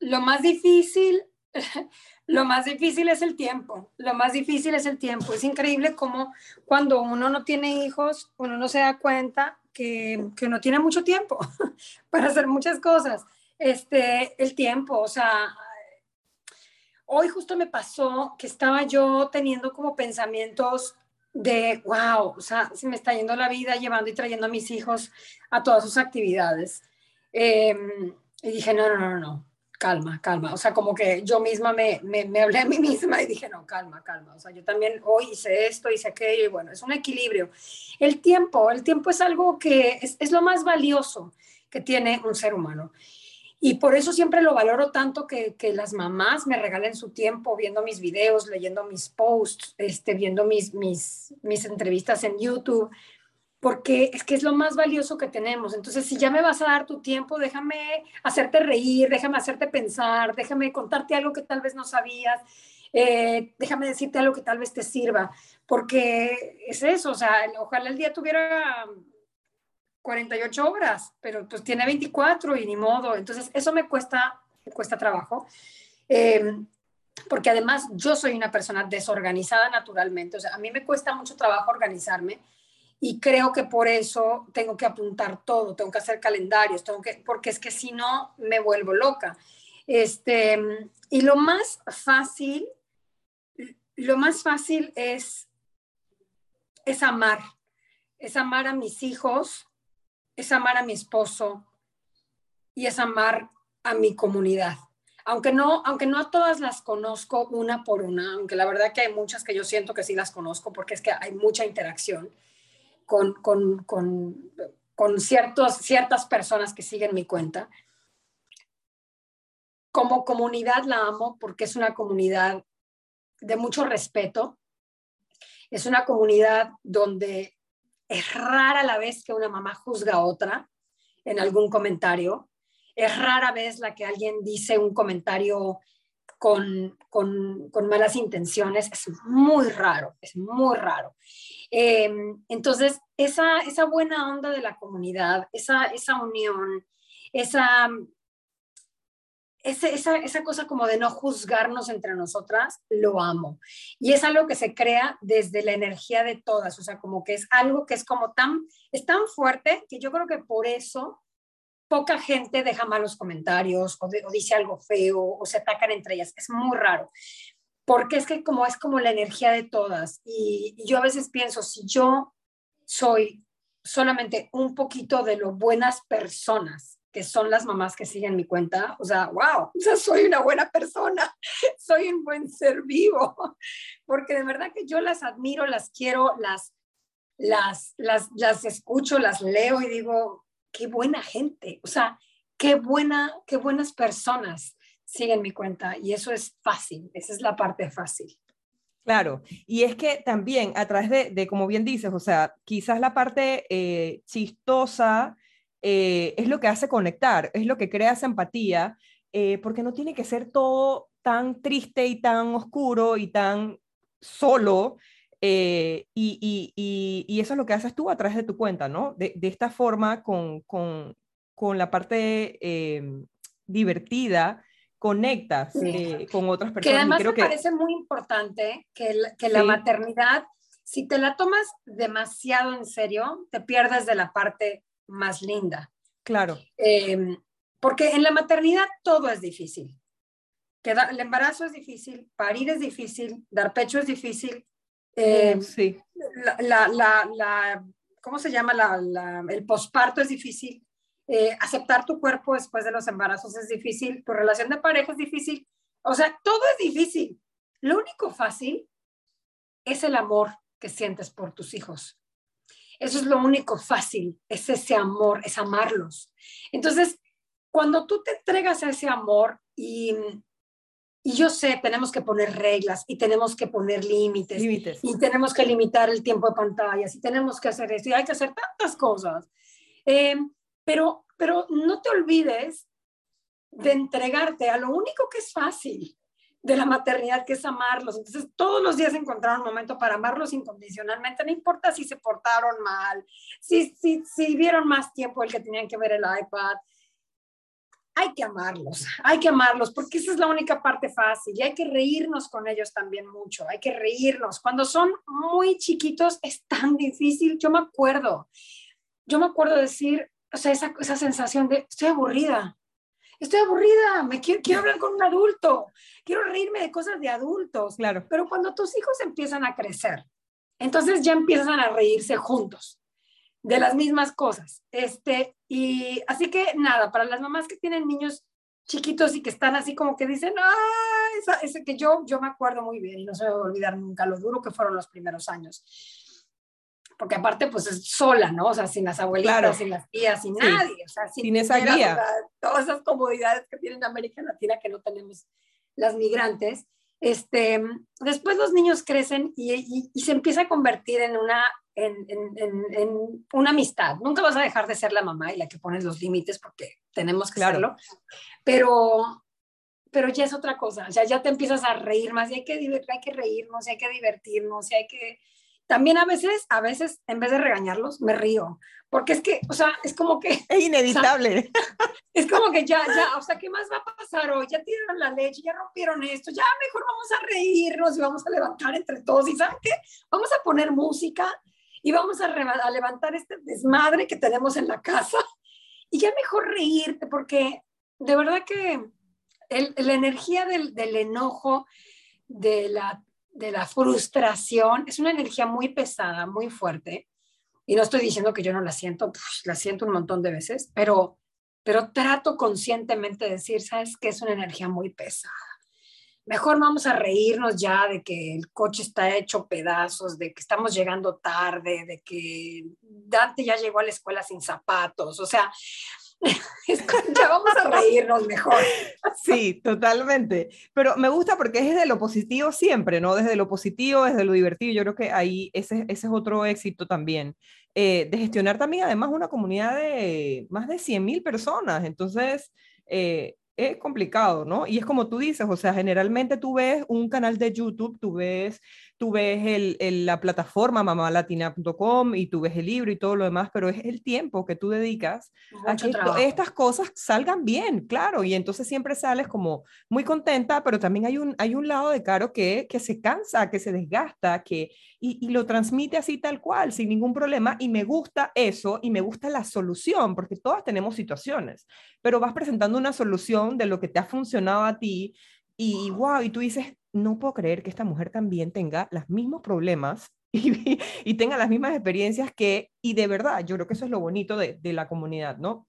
lo más difícil? lo más difícil es el tiempo. Lo más difícil es el tiempo. Es increíble cómo cuando uno no tiene hijos, uno no se da cuenta que, que no tiene mucho tiempo para hacer muchas cosas Este, el tiempo, o sea, hoy justo me pasó que estaba yo teniendo como pensamientos de, wow, o sea, se me está yendo la vida llevando y trayendo a mis hijos a todas sus actividades. Em, y dije, no, no, no, no, calma, calma. O sea, como que yo misma me, me, me, hablé a mí misma y dije, no, calma, calma. O sea, yo también hoy hice esto, hice aquello y bueno, es un equilibrio. El tiempo, el tiempo es algo que es, es lo más valioso que tiene un ser humano. Y por eso siempre lo valoro tanto que, que, las mamás me regalen su tiempo viendo mis videos, leyendo mis posts, este, viendo mis, mis, mis entrevistas en YouTube, porque es que es lo más valioso que tenemos. Entonces, si ya me vas a dar tu tiempo, déjame hacerte reír, déjame hacerte pensar, déjame contarte algo que tal vez no sabías, eh, déjame decirte algo que tal vez te sirva, porque es eso, o sea, ojalá el día tuviera 48 horas, pero pues tiene 24 y ni modo. Entonces, eso me cuesta, me cuesta trabajo. Eh, porque además yo soy una persona desorganizada naturalmente, o sea, a mí me cuesta mucho trabajo organizarme y creo que por eso tengo que apuntar todo, tengo que hacer calendarios, tengo que, porque es que si no me vuelvo loca. Este, y lo más fácil, lo más fácil es, es amar, es amar a mis hijos, es amar a mi esposo y es amar a mi comunidad. Aunque no, aunque no todas las conozco una por una, aunque la verdad que hay muchas que yo siento que sí las conozco porque es que hay mucha interacción con, con, con, con ciertos, ciertas personas que siguen mi cuenta. Como comunidad la amo porque es una comunidad de mucho respeto. Es una comunidad donde es rara la vez que una mamá juzga a otra en algún comentario. Es rara vez la que alguien dice un comentario con, con, con malas intenciones. Es muy raro, es muy raro. Eh, entonces, esa, esa buena onda de la comunidad, esa, esa unión, esa, esa, esa, cosa como de no juzgarnos entre nosotras, lo amo. Y es algo que se crea desde la energía de todas, o sea, como que es algo que es como tan, es tan fuerte que yo creo que por eso poca gente deja malos comentarios o, dice algo feo o se atacan entre ellas. Es muy raro. Porque es que como es como la energía de todas. y yo a veces pienso, si yo soy solamente un poquito de lo buenas personas son las mamás que siguen mi cuenta, o sea, wow, o sea, soy una buena persona, soy un buen ser vivo, porque de verdad que yo las admiro, las quiero, las, las, las, las escucho, las leo y digo, qué buena gente, o sea, qué buena, qué buenas personas siguen mi cuenta y eso es fácil, esa es la parte fácil. Claro, y es que también a través de, de como bien dices, o sea, quizás la parte eh, chistosa, eh, es lo que hace conectar, es lo que crea esa empatía, eh, porque no tiene que ser todo tan triste y tan oscuro y tan solo. Eh, y, y, y, eso es lo que haces tú a través de tu cuenta, ¿no? De, de esta forma, con, con, con la parte divertida, conectas con otras personas. Que además me parece muy importante que, que la maternidad, si te la tomas demasiado en serio, te pierdes de la parte más linda. Claro. Em, porque en la maternidad todo es difícil. el embarazo es difícil, parir es difícil, dar pecho es difícil. Em, sí. La, la, ¿Cómo se llama? el posparto es difícil. Eh, aceptar tu cuerpo después de los embarazos es difícil. Tu relación de pareja es difícil. O sea, todo es difícil. Lo único fácil es el amor que sientes por tus hijos. Eso es lo único fácil, es ese amor, es amarlos. Entonces, cuando tú te entregas a ese amor y, y yo sé, tenemos que poner reglas y tenemos que poner límites, y tenemos que limitar el tiempo de pantallas y tenemos que hacer esto y hay que hacer tantas cosas. Eh, pero, pero no te olvides de entregarte a lo único que es fácil, de la maternidad, que es amarlos. Entonces, todos los días encontrar un momento para amarlos incondicionalmente, no importa si se portaron mal, si, si, si vieron más tiempo el que tenían que ver el iPad. Hay que amarlos, hay que amarlos, porque esa es la única parte fácil y hay que reírnos con ellos también mucho, hay que reírnos. Cuando son muy chiquitos es tan difícil, yo me acuerdo, yo me acuerdo decir, o sea, esa, esa sensación de estoy aburrida, estoy aburrida, me quiero, quiero hablar con un adulto, quiero reírme de cosas de adultos. Claro. Pero cuando tus hijos empiezan a crecer, entonces ya empiezan a reírse juntos de las mismas cosas. Este, y así que nada, para las mamás que tienen niños chiquitos y que están así como que dicen, ah, esa, ese que yo, yo me acuerdo muy bien y no se me va a olvidar nunca lo duro que fueron los primeros años. Porque aparte, pues es sola, ¿no? O sea, sin las abuelitas, sin las tías, sin nadie. O sea, sin, esa guía. todas esas comodidades que tienen América Latina que no tenemos las migrantes. Este, después los niños crecen y, y, se empieza a convertir en una, en, en, en, una amistad. Nunca vas a dejar de ser la mamá y la que pones los límites porque tenemos que claro. hacerlo, pero, pero ya es otra cosa. O sea, ya te empiezas a reír más y hay que, hay que reírnos y hay que divertirnos y hay que... También a veces, a veces, en vez de regañarlos, me río. Porque es que, o sea, es como que... Es inevitable. O sea, es como que ya, ya, o sea, ¿qué más va a pasar hoy? Ya tiraron la leche, ya rompieron esto, ya mejor vamos a reírnos y vamos a levantar entre todos. ¿Y saben qué? Vamos a poner música y vamos a, a levantar este desmadre que tenemos en la casa y ya mejor reírte, porque de verdad que el, la energía del, del enojo, de la, de la frustración, es una energía muy pesada, muy fuerte. Y no estoy diciendo que yo no la siento, pues, la siento un montón de veces, pero, pero trato conscientemente de decir, ¿sabes qué? Es una energía muy pesada. Mejor vamos a reírnos ya de que el coche está hecho pedazos, de que estamos llegando tarde, de que Dante ya llegó a la escuela sin zapatos. O sea, ya vamos a reírnos mejor. Sí, totalmente. Pero me gusta porque es desde lo positivo siempre, ¿no? Desde lo positivo, desde lo divertido. Yo creo que ahí ese, ese es otro éxito también. Eh, de gestionar también además una comunidad de más de 100 mil personas. Entonces, eh, es complicado, ¿no? Y es como tú dices, o sea, generalmente tú ves un canal de YouTube, tú ves tú ves el, el, la plataforma mamalatina.com y tú ves el libro y todo lo demás, pero es el tiempo que tú dedicas Mucho a que trabajo. estas cosas salgan bien, claro, y entonces siempre sales como muy contenta, pero también hay un, hay un lado de Caro que, que se cansa, que se desgasta, que, y, y lo transmite así tal cual, sin ningún problema, y me gusta eso, y me gusta la solución, porque todas tenemos situaciones, pero vas presentando una solución de lo que te ha funcionado a ti, y wow, y tú dices, no puedo creer que esta mujer también tenga los mismos problemas y, y, tenga las mismas experiencias que, y de verdad, yo creo que eso es lo bonito de, de la comunidad, ¿no?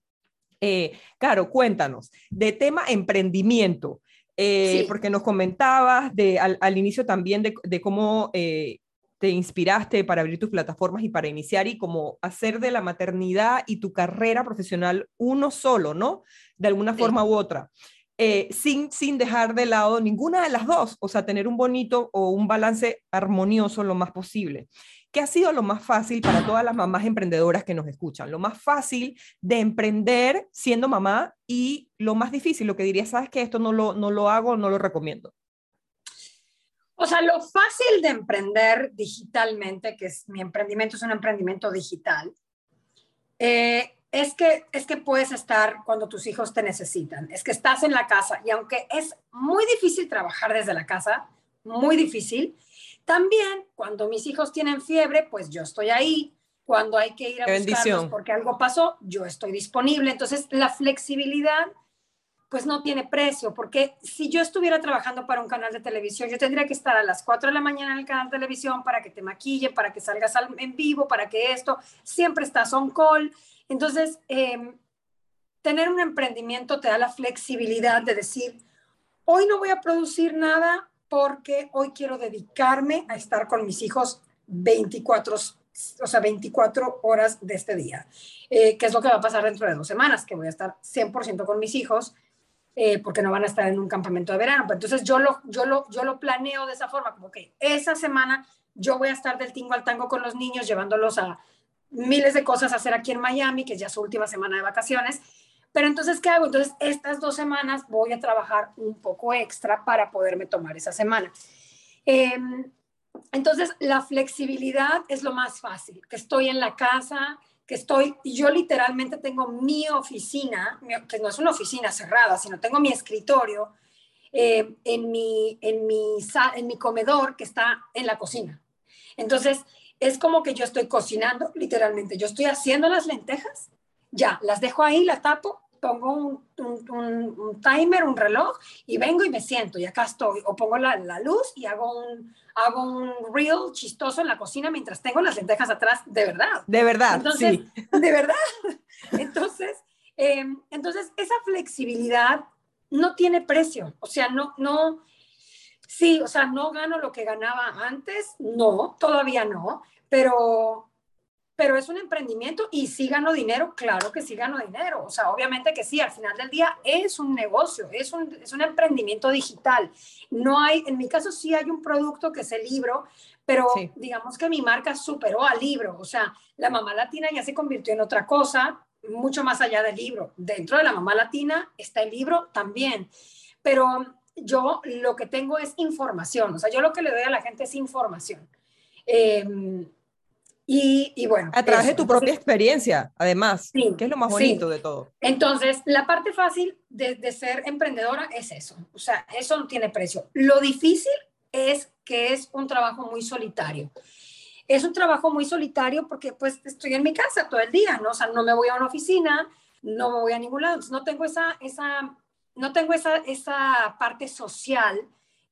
Eh, claro, cuéntanos, de tema emprendimiento, eh, sí. porque nos comentabas de, al, al inicio también de, de cómo eh, te inspiraste para abrir tus plataformas y para iniciar y como hacer de la maternidad y tu carrera profesional uno solo, ¿no? De alguna sí. forma u otra eh, sin, sin dejar de lado ninguna de las dos, o sea, tener un bonito o un balance armonioso lo más posible. ¿Qué ha sido lo más fácil para todas las mamás emprendedoras que nos escuchan? Lo más fácil de emprender siendo mamá y lo más difícil, lo que diría, sabes que esto no lo, no lo hago, no lo recomiendo. O sea, lo fácil de emprender digitalmente, que es mi emprendimiento es un emprendimiento digital, eh, es que, es que puedes estar cuando tus hijos te necesitan, es que estás en la casa y aunque es muy difícil trabajar desde la casa, muy difícil, también cuando mis hijos tienen fiebre, pues yo estoy ahí, cuando hay que ir a buscarlos porque algo pasó, yo estoy disponible. Entonces, la flexibilidad pues no tiene precio, porque si yo estuviera trabajando para un canal de televisión, yo tendría que estar a las 4 de la mañana en el canal de televisión para que te maquille, para que salgas en vivo, para que esto, siempre estás on call. Entonces, eh, tener un emprendimiento te da la flexibilidad de decir, hoy no voy a producir nada porque hoy quiero dedicarme a estar con mis hijos 24, o sea, 24 horas de este día, eh, que es lo que va a pasar dentro de dos semanas, que voy a estar 100% con mis hijos, eh, porque no van a estar en un campamento de verano. Pero entonces yo lo, yo, lo, yo lo planeo de esa forma, como que esa semana yo voy a estar del tingo al tango con los niños, llevándolos a miles de cosas a hacer aquí en Miami, que es ya su última semana de vacaciones. Pero entonces, ¿qué hago? Entonces, estas dos semanas voy a trabajar un poco extra para poderme tomar esa semana. Eh, entonces, la flexibilidad es lo más fácil, que estoy en la casa, que estoy, yo literalmente tengo mi oficina, que no es una oficina cerrada, sino tengo mi escritorio eh, en, mi, en, mi, en mi comedor que está en la cocina. Entonces, es como que yo estoy cocinando, literalmente. Yo estoy haciendo las lentejas, ya, las dejo ahí, la tapo pongo un, un, timer, un reloj y vengo y me siento y acá estoy. O pongo la, la, luz y hago un, hago un reel chistoso en la cocina mientras tengo las lentejas atrás, de verdad. De verdad. Entonces, de verdad. Entonces, em, entonces, esa flexibilidad no tiene precio. O sea, no, no, sí, o sea, no gano lo que ganaba antes, no, todavía no, pero pero es un emprendimiento y sí gano dinero, claro que sí gano dinero. O sea, obviamente que sí, al final del día es un negocio, es un, es un emprendimiento digital. No hay, en mi caso sí hay un producto que es el libro, pero digamos que mi marca superó al libro. O sea, la mamá latina ya se convirtió en otra cosa, mucho más allá del libro. Dentro de la mamá latina está el libro también. Pero yo lo que tengo es información. O sea, yo lo que le doy a la gente es información. Eh, y, bueno. A través de tu propia experiencia, además, que es lo más bonito de todo. Entonces, la parte fácil de, de, ser emprendedora es eso. O sea, eso no tiene precio. Lo difícil es que es un trabajo muy solitario. Es un trabajo muy solitario porque pues estoy en mi casa todo el día, ¿no? O sea, no me voy a una oficina, no me voy a ningún lado. no tengo esa, esa, no tengo esa, esa parte social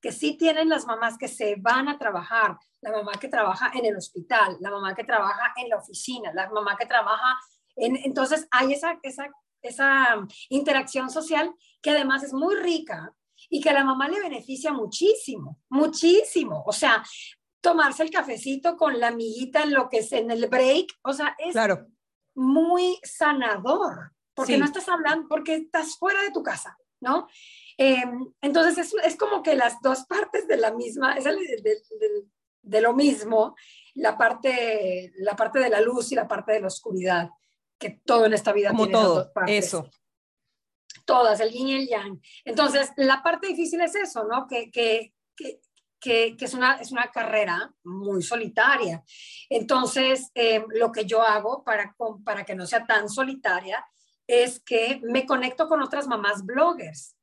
que sí tienen las mamás que se van a trabajar, la mamá que trabaja en el hospital, la mamá que trabaja en la oficina, la mamá que trabaja en... Entonces hay esa, esa, esa interacción social que además es muy rica y que a la mamá le beneficia muchísimo, muchísimo. O sea, tomarse el cafecito con la amiguita en lo que es en el break, o sea, es claro. muy sanador, porque no estás hablando, porque estás fuera de tu casa, ¿no? Em, entonces es, es, como que las dos partes de la misma, es el, de lo mismo, la parte, la parte de la luz y la parte de la oscuridad, que todo en esta vida Como tiene todo, dos partes. eso. Todas, el yin y el yang. Entonces, la parte difícil es eso, ¿no? Que, que, que, que, es, una, es una carrera muy solitaria. Entonces, eh, lo que yo hago para, para que no sea tan solitaria es que me conecto con otras mamás bloggers.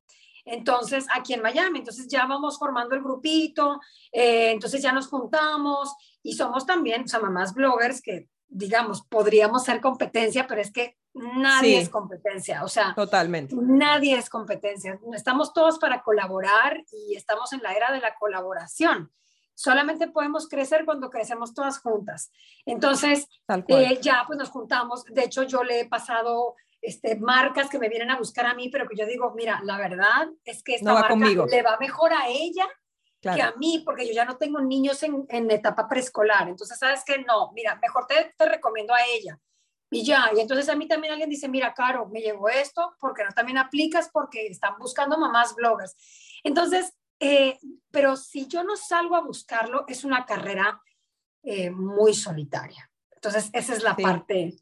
Entonces, aquí en Miami, entonces ya vamos formando el grupito, eh, entonces ya nos juntamos y somos también, o sea, mamás bloggers que, digamos, podríamos ser competencia, pero es que nadie es competencia, o sea, totalmente. Nadie es competencia. Estamos todos para colaborar y estamos en la era de la colaboración. Solamente podemos crecer cuando crecemos todas juntas. Entonces, eh, ya pues nos juntamos. De hecho, yo le he pasado este, marcas que me vienen a buscar a mí, pero que yo digo, mira, la verdad es que esta marca le va mejor a ella que a mí, porque yo ya no tengo niños en, en etapa preescolar. Entonces, ¿sabes qué? No, mira, mejor te, te, recomiendo a ella. Y ya, y entonces a mí también alguien dice, mira, Caro, me llegó esto, porque no también aplicas? Porque están buscando mamás bloggers. Entonces, eh, pero si yo no salgo a buscarlo, es una carrera eh, muy solitaria. Entonces, esa es la parte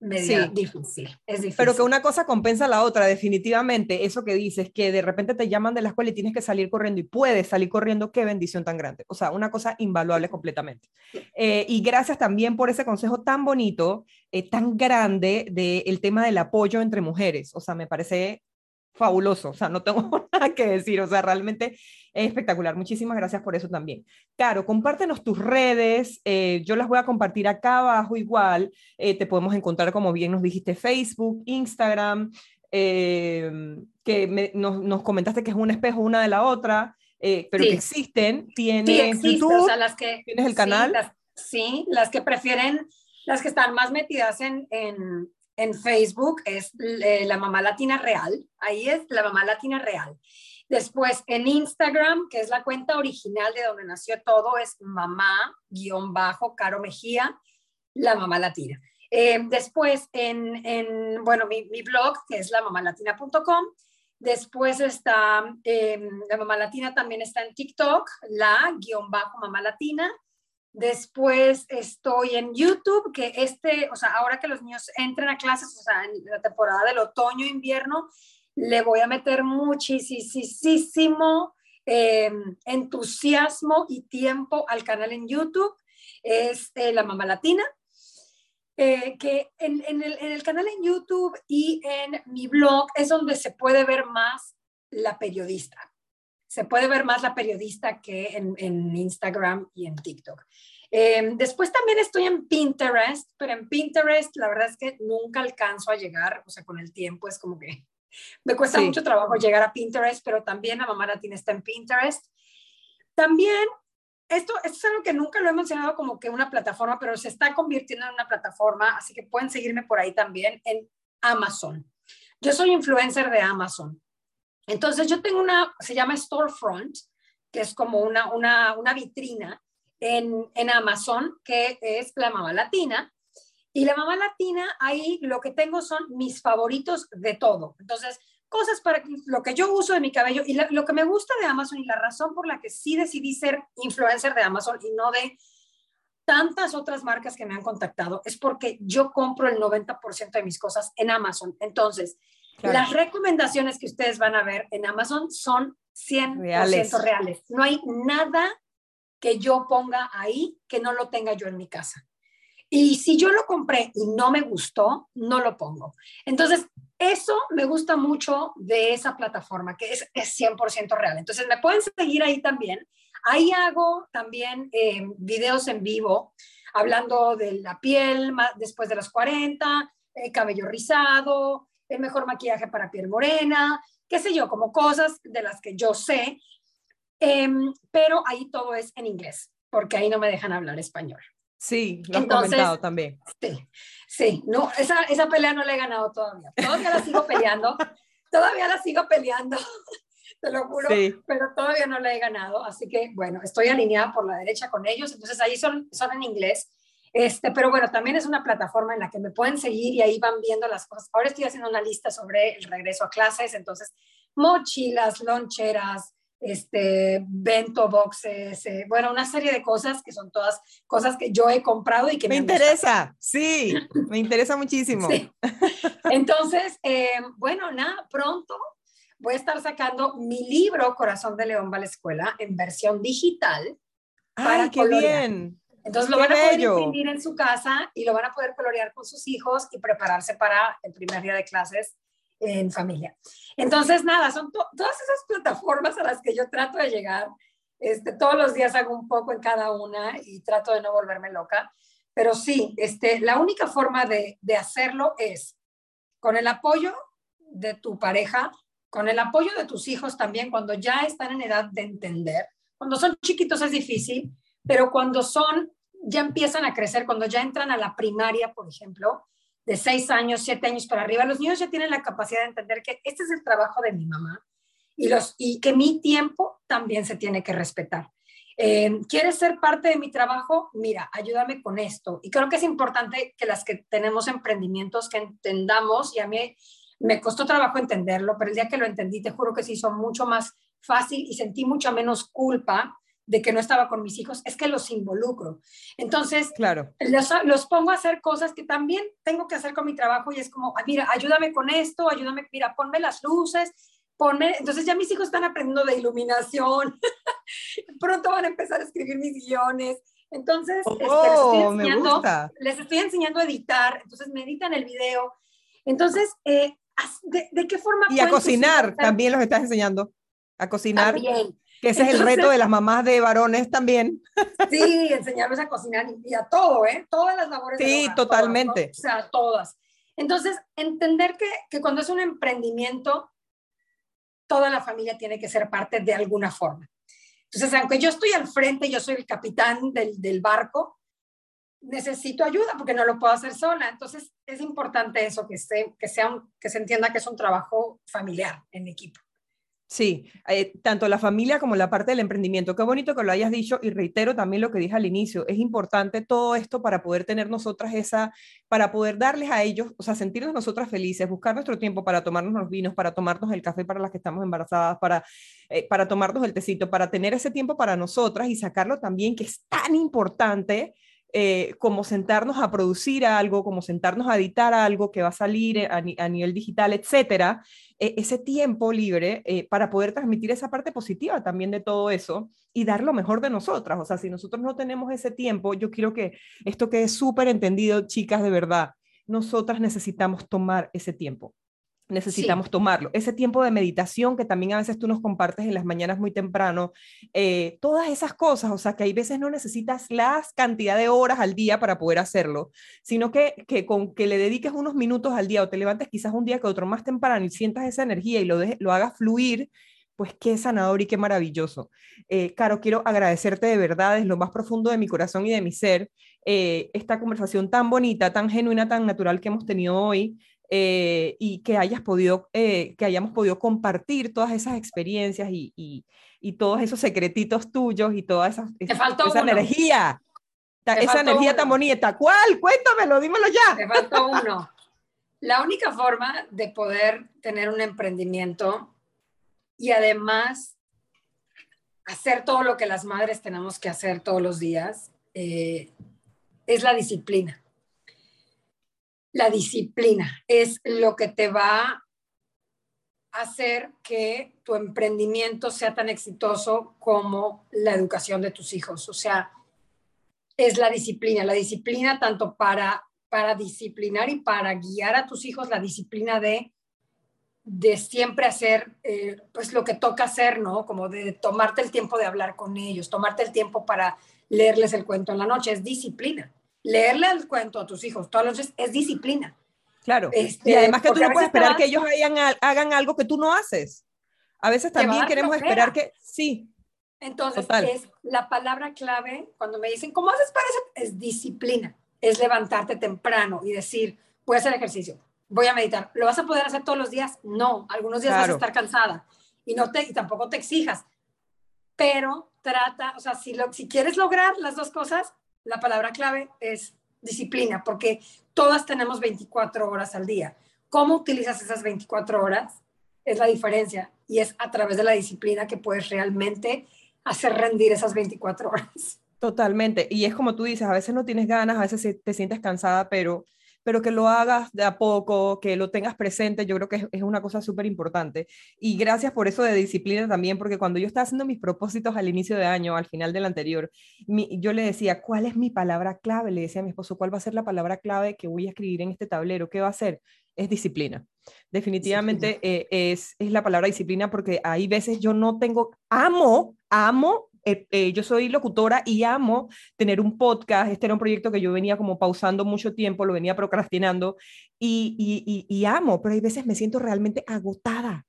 media difícil. Es difícil. Pero que una cosa compensa a la otra, definitivamente. Eso que dices, que de repente te llaman de la escuela y tienes que salir corriendo y puedes salir corriendo, qué bendición tan grande. O sea, una cosa invaluable completamente. Eh, y gracias también por ese consejo tan bonito, eh, tan grande del tema del apoyo entre mujeres. O sea, me parece fabuloso, o sea, no tengo nada que decir, o sea, realmente es espectacular. Muchísimas gracias por eso también. Caro, compártenos tus redes, eh, yo las voy a compartir acá abajo igual, eh, te podemos encontrar como bien nos dijiste Facebook, Instagram, eh, que nos, comentaste que es un espejo una de la otra, pero que existen, tienes YouTube, las que, tienes el canal. Sí las, que prefieren, las que están más metidas en, en en Facebook es eh, la mamá latina real, ahí es la mamá latina real. Después en Instagram, que es la cuenta original de donde nació todo, es mamá-caro Mejía, la mamá latina. Eh, después en, en, bueno, mi, blog, que es la lamamalatina.com. Después está, eh, la mamá latina también está en TikTok, la guion bajo mamá latina. Después estoy en YouTube, que este, o sea, ahora que los niños entren a clases, o sea, en la temporada del otoño-invierno, le voy a meter muchísimo eh, entusiasmo y tiempo al canal en YouTube. Es eh, La Mamá Latina. Eh, que en, el, en el canal en YouTube y en mi blog es donde se puede ver más la periodista se puede ver más la periodista que en, Instagram y en TikTok. Em, después también estoy en Pinterest, pero en Pinterest la verdad es que nunca alcanzo a llegar, o sea, con el tiempo es como que me cuesta mucho trabajo llegar a Pinterest, pero también la mamá latina está en Pinterest. También, esto, esto es algo que nunca lo he mencionado como que una plataforma, pero se está convirtiendo en una plataforma, así que pueden seguirme por ahí también en Amazon. Yo soy influencer de Amazon. Entonces yo tengo una, se llama Storefront, que es como una, una, una vitrina en, en Amazon, que es la mamá latina. Y la mamá latina, ahí lo que tengo son mis favoritos de todo. Entonces, cosas para lo que yo uso de mi cabello y lo que me gusta de Amazon y la razón por la que sí decidí ser influencer de Amazon y no de tantas otras marcas que me han contactado es porque yo compro el 90% de mis cosas en Amazon. Entonces, las recomendaciones que ustedes van a ver en Amazon son 100% reales. reales. No hay nada que yo ponga ahí que no lo tenga yo en mi casa. Y si yo lo compré y no me gustó, no lo pongo. Entonces, eso me gusta mucho de esa plataforma, que es, es 100% real. Entonces, me pueden seguir ahí también. Ahí hago también eh, videos en vivo hablando de la piel después de los 40, el cabello rizado, el mejor maquillaje para piel morena, qué sé yo, como cosas de las que yo sé, em, pero ahí todo es en inglés, porque ahí no me dejan hablar español. Sí, lo has comentado también. Sí, sí, no, esa, esa pelea no la he ganado todavía. Todavía la sigo peleando, todavía la sigo peleando, te lo juro, pero todavía no la he ganado. Así que, bueno, estoy alineada por la derecha con ellos, entonces ahí son, son en inglés. Este, pero bueno, también es una plataforma en la que me pueden seguir y ahí van viendo las cosas. Ahora estoy haciendo una lista sobre el regreso a clases, entonces mochilas, loncheras, este, bento boxes, eh, bueno, una serie de cosas que son todas cosas que yo he comprado y que me, interesa, sí, me interesa muchísimo. Entonces, eh, bueno, nada, pronto voy a estar sacando mi libro Corazón de León va a la escuela en versión digital. ¡Ay, qué bien! Entonces lo van a poder imprimir en su casa y lo van a poder colorear con sus hijos y prepararse para el primer día de clases en familia. Entonces, nada, son todas esas plataformas a las que yo trato de llegar. Este, todos los días hago un poco en cada una y trato de no volverme loca. Pero sí, este, la única forma de, de hacerlo es con el apoyo de tu pareja, con el apoyo de tus hijos también, cuando ya están en edad de entender. Cuando son chiquitos es difícil, pero cuando son, ya empiezan a crecer, cuando ya entran a la primaria, por ejemplo, de seis años, siete años para arriba, los niños ya tienen la capacidad de entender que este es el trabajo de mi mamá y, los, y que mi tiempo también se tiene que respetar. Eh, ¿Quieres ser parte de mi trabajo? Mira, ayúdame con esto. Y creo que es importante que las que tenemos emprendimientos que entendamos, y a mí me costó trabajo entenderlo, pero el día que lo entendí, te juro que se hizo mucho más fácil y sentí mucha menos culpa de que no estaba con mis hijos, es que los involucro. Entonces, claro. los, pongo a hacer cosas que también tengo que hacer con mi trabajo y es como, mira, ayúdame con esto, ayúdame, mira, ponme las luces, ponme, entonces ya mis hijos están aprendiendo de iluminación, pronto van a empezar a escribir mis guiones. Entonces, este, les, estoy oh, enseñando, les, estoy enseñando, a editar, entonces me editan el video. Entonces, eh, ¿de, qué forma? Y a cocinar, también los estás enseñando. A cocinar. También. Que ese es el reto de las mamás de varones también. Sí, enseñarles a cocinar y a todo, ¿eh? Todas las labores. Sí, totalmente. O sea, todas. Entonces, entender que, que cuando es un emprendimiento, toda la familia tiene que ser parte de alguna forma. Entonces, aunque yo estoy al frente, yo soy el capitán del, del barco, necesito ayuda porque no lo puedo hacer sola. Entonces, es importante eso, que se, que, sea que se entienda que es un trabajo familiar en equipo. Sí, eh, tanto la familia como la parte del emprendimiento. Qué bonito que lo hayas dicho y reitero también lo que dije al inicio. Es importante todo esto para poder tener nosotras esa, para poder darles a ellos, o sea, sentirnos nosotras felices, buscar nuestro tiempo para tomarnos los vinos, para tomarnos el café para las que estamos embarazadas, para, eh, para tomarnos el tecito, para tener ese tiempo para nosotras y sacarlo también, que es tan importante eh, como sentarnos a producir algo, como sentarnos a editar algo que va a salir a, nivel digital, etcétera, e, ese tiempo libre eh, para poder transmitir esa parte positiva también de todo eso y dar lo mejor de nosotras. O sea, si nosotros no tenemos ese tiempo, yo quiero que esto quede súper entendido, chicas, de verdad. Nosotras necesitamos tomar ese tiempo necesitamos tomarlo. Ese tiempo de meditación que también a veces tú nos compartes en las mañanas muy temprano, eh, todas esas cosas, o sea, que hay veces no necesitas la cantidad de horas al día para poder hacerlo, sino que, que con que le dediques unos minutos al día o te levantes quizás un día que otro más temprano y sientas esa energía y lo, lo hagas fluir, pues qué sanador y qué maravilloso. Eh, Caro, quiero agradecerte de verdad, desde lo más profundo de mi corazón y de mi ser, eh, esta conversación tan bonita, tan genuina, tan natural que hemos tenido hoy. Eh, y que hayas podido, eh, que hayamos podido compartir todas esas experiencias y, y, y, todos esos secretitos tuyos y toda esa, esa, esa energía, Te esa energía uno. tan bonita. ¿Cuál? Cuéntamelo, dímelo ya. Te faltó uno. La única forma de poder tener un emprendimiento y además hacer todo lo que las madres tenemos que hacer todos los días eh, es la disciplina la disciplina es lo que te va a hacer que tu emprendimiento sea tan exitoso como la educación de tus hijos. O sea, es la disciplina, la disciplina tanto para, para disciplinar y para guiar a tus hijos, la disciplina de, de siempre hacer eh, pues lo que toca hacer, ¿no? Como de tomarte el tiempo de hablar con ellos, tomarte el tiempo para leerles el cuento en la noche, es disciplina leerle el cuento a tus hijos todas las noches es disciplina. Claro. Este, y además que tú no puedes esperar que ellos hagan, hagan, algo que tú no haces. A veces también queremos esperar que sí. Entonces, es la palabra clave cuando me dicen, ¿cómo haces para eso? Es disciplina. Es levantarte temprano y decir, voy a hacer ejercicio, voy a meditar. ¿Lo vas a poder hacer todos los días? No, algunos días vas a estar cansada y, no te, y tampoco te exijas. Pero trata, o sea, si, lo, si quieres lograr las dos cosas, la palabra clave es disciplina, porque todas tenemos 24 horas al día. ¿Cómo utilizas esas 24 horas? Es la diferencia y es a través de la disciplina que puedes realmente hacer rendir esas 24 horas. Totalmente. Y es como tú dices, a veces no tienes ganas, a veces te sientes cansada, pero pero que lo hagas de a poco, que lo tengas presente, yo creo que es, una cosa súper importante. Y gracias por eso de disciplina también, porque cuando yo estaba haciendo mis propósitos al inicio de año, al final del anterior, yo le decía, ¿cuál es mi palabra clave? Le decía a mi esposo, ¿cuál va a ser la palabra clave que voy a escribir en este tablero? ¿Qué va a ser? Es disciplina. Definitivamente eh, es, es la palabra disciplina porque hay veces yo no tengo, amo, amo eh, eh, yo soy locutora y amo tener un podcast. Este era un proyecto que yo venía como pausando mucho tiempo, lo venía procrastinando y, amo, pero hay veces me siento realmente agotada.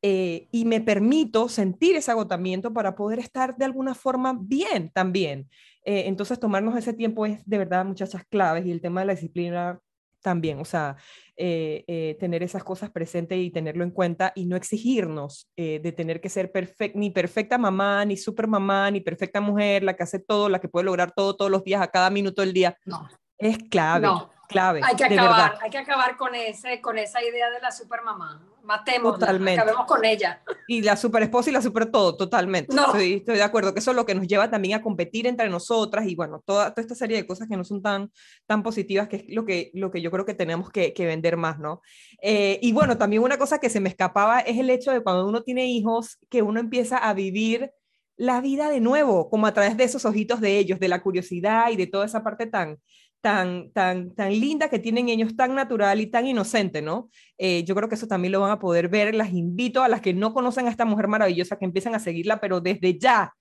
Eh, y me permito sentir ese agotamiento para poder estar de alguna forma bien también. Entonces, tomarnos ese tiempo es de verdad, muchachas, claves y el tema de la disciplina también, o sea, eh, eh, tener esas cosas presentes y tenerlo en cuenta y no exigirnos eh, de tener que ser perfect, ni perfecta mamá, ni super mamá, ni perfecta mujer, la que hace todo, la que puede lograr todo todos los días, a cada minuto del día. No. Es clave. No clave. Hay que acabar, hay que acabar con, ese, con esa idea de la supermamá. Matemos, acabemos con ella. Y la super esposa y la super todo, totalmente. No. Estoy, estoy, de acuerdo, que eso es lo que nos lleva también a competir entre nosotras y bueno, toda, toda esta serie de cosas que no son tan, tan positivas, que es lo que, lo que yo creo que tenemos que, que vender más, ¿no? Eh, y bueno, también una cosa que se me escapaba es el hecho de cuando uno tiene hijos, que uno empieza a vivir la vida de nuevo, como a través de esos ojitos de ellos, de la curiosidad y de toda esa parte tan, tan, tan, tan linda que tienen ellos, tan natural y tan inocente, ¿no? Eh, yo creo que eso también lo van a poder ver. Las invito a las que no conocen a esta mujer maravillosa que empiecen a seguirla, pero desde ya.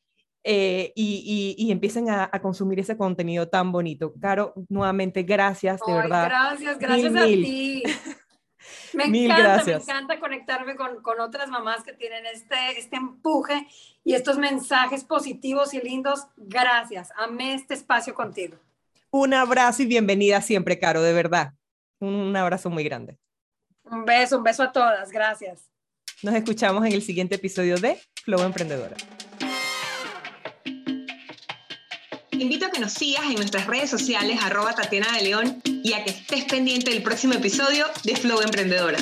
Eh, y, y, y, empiecen a, a, consumir ese contenido tan bonito. Caro, nuevamente, gracias, de Ay, verdad. Gracias, gracias mil, a mil. ti. Me mil encanta, gracias. me encanta conectarme con, con, otras mamás que tienen este, este empuje y estos mensajes positivos y lindos. Gracias, amé este espacio contigo. Un abrazo y bienvenida siempre, Caro, de verdad. Un abrazo muy grande. Un beso, un beso a todas. Gracias. Nos escuchamos en el siguiente episodio de Flow Emprendedora. Te invito a que nos sigas en nuestras redes sociales, arroba Tatiana de León, y a que estés pendiente del próximo episodio de Flow Emprendedora.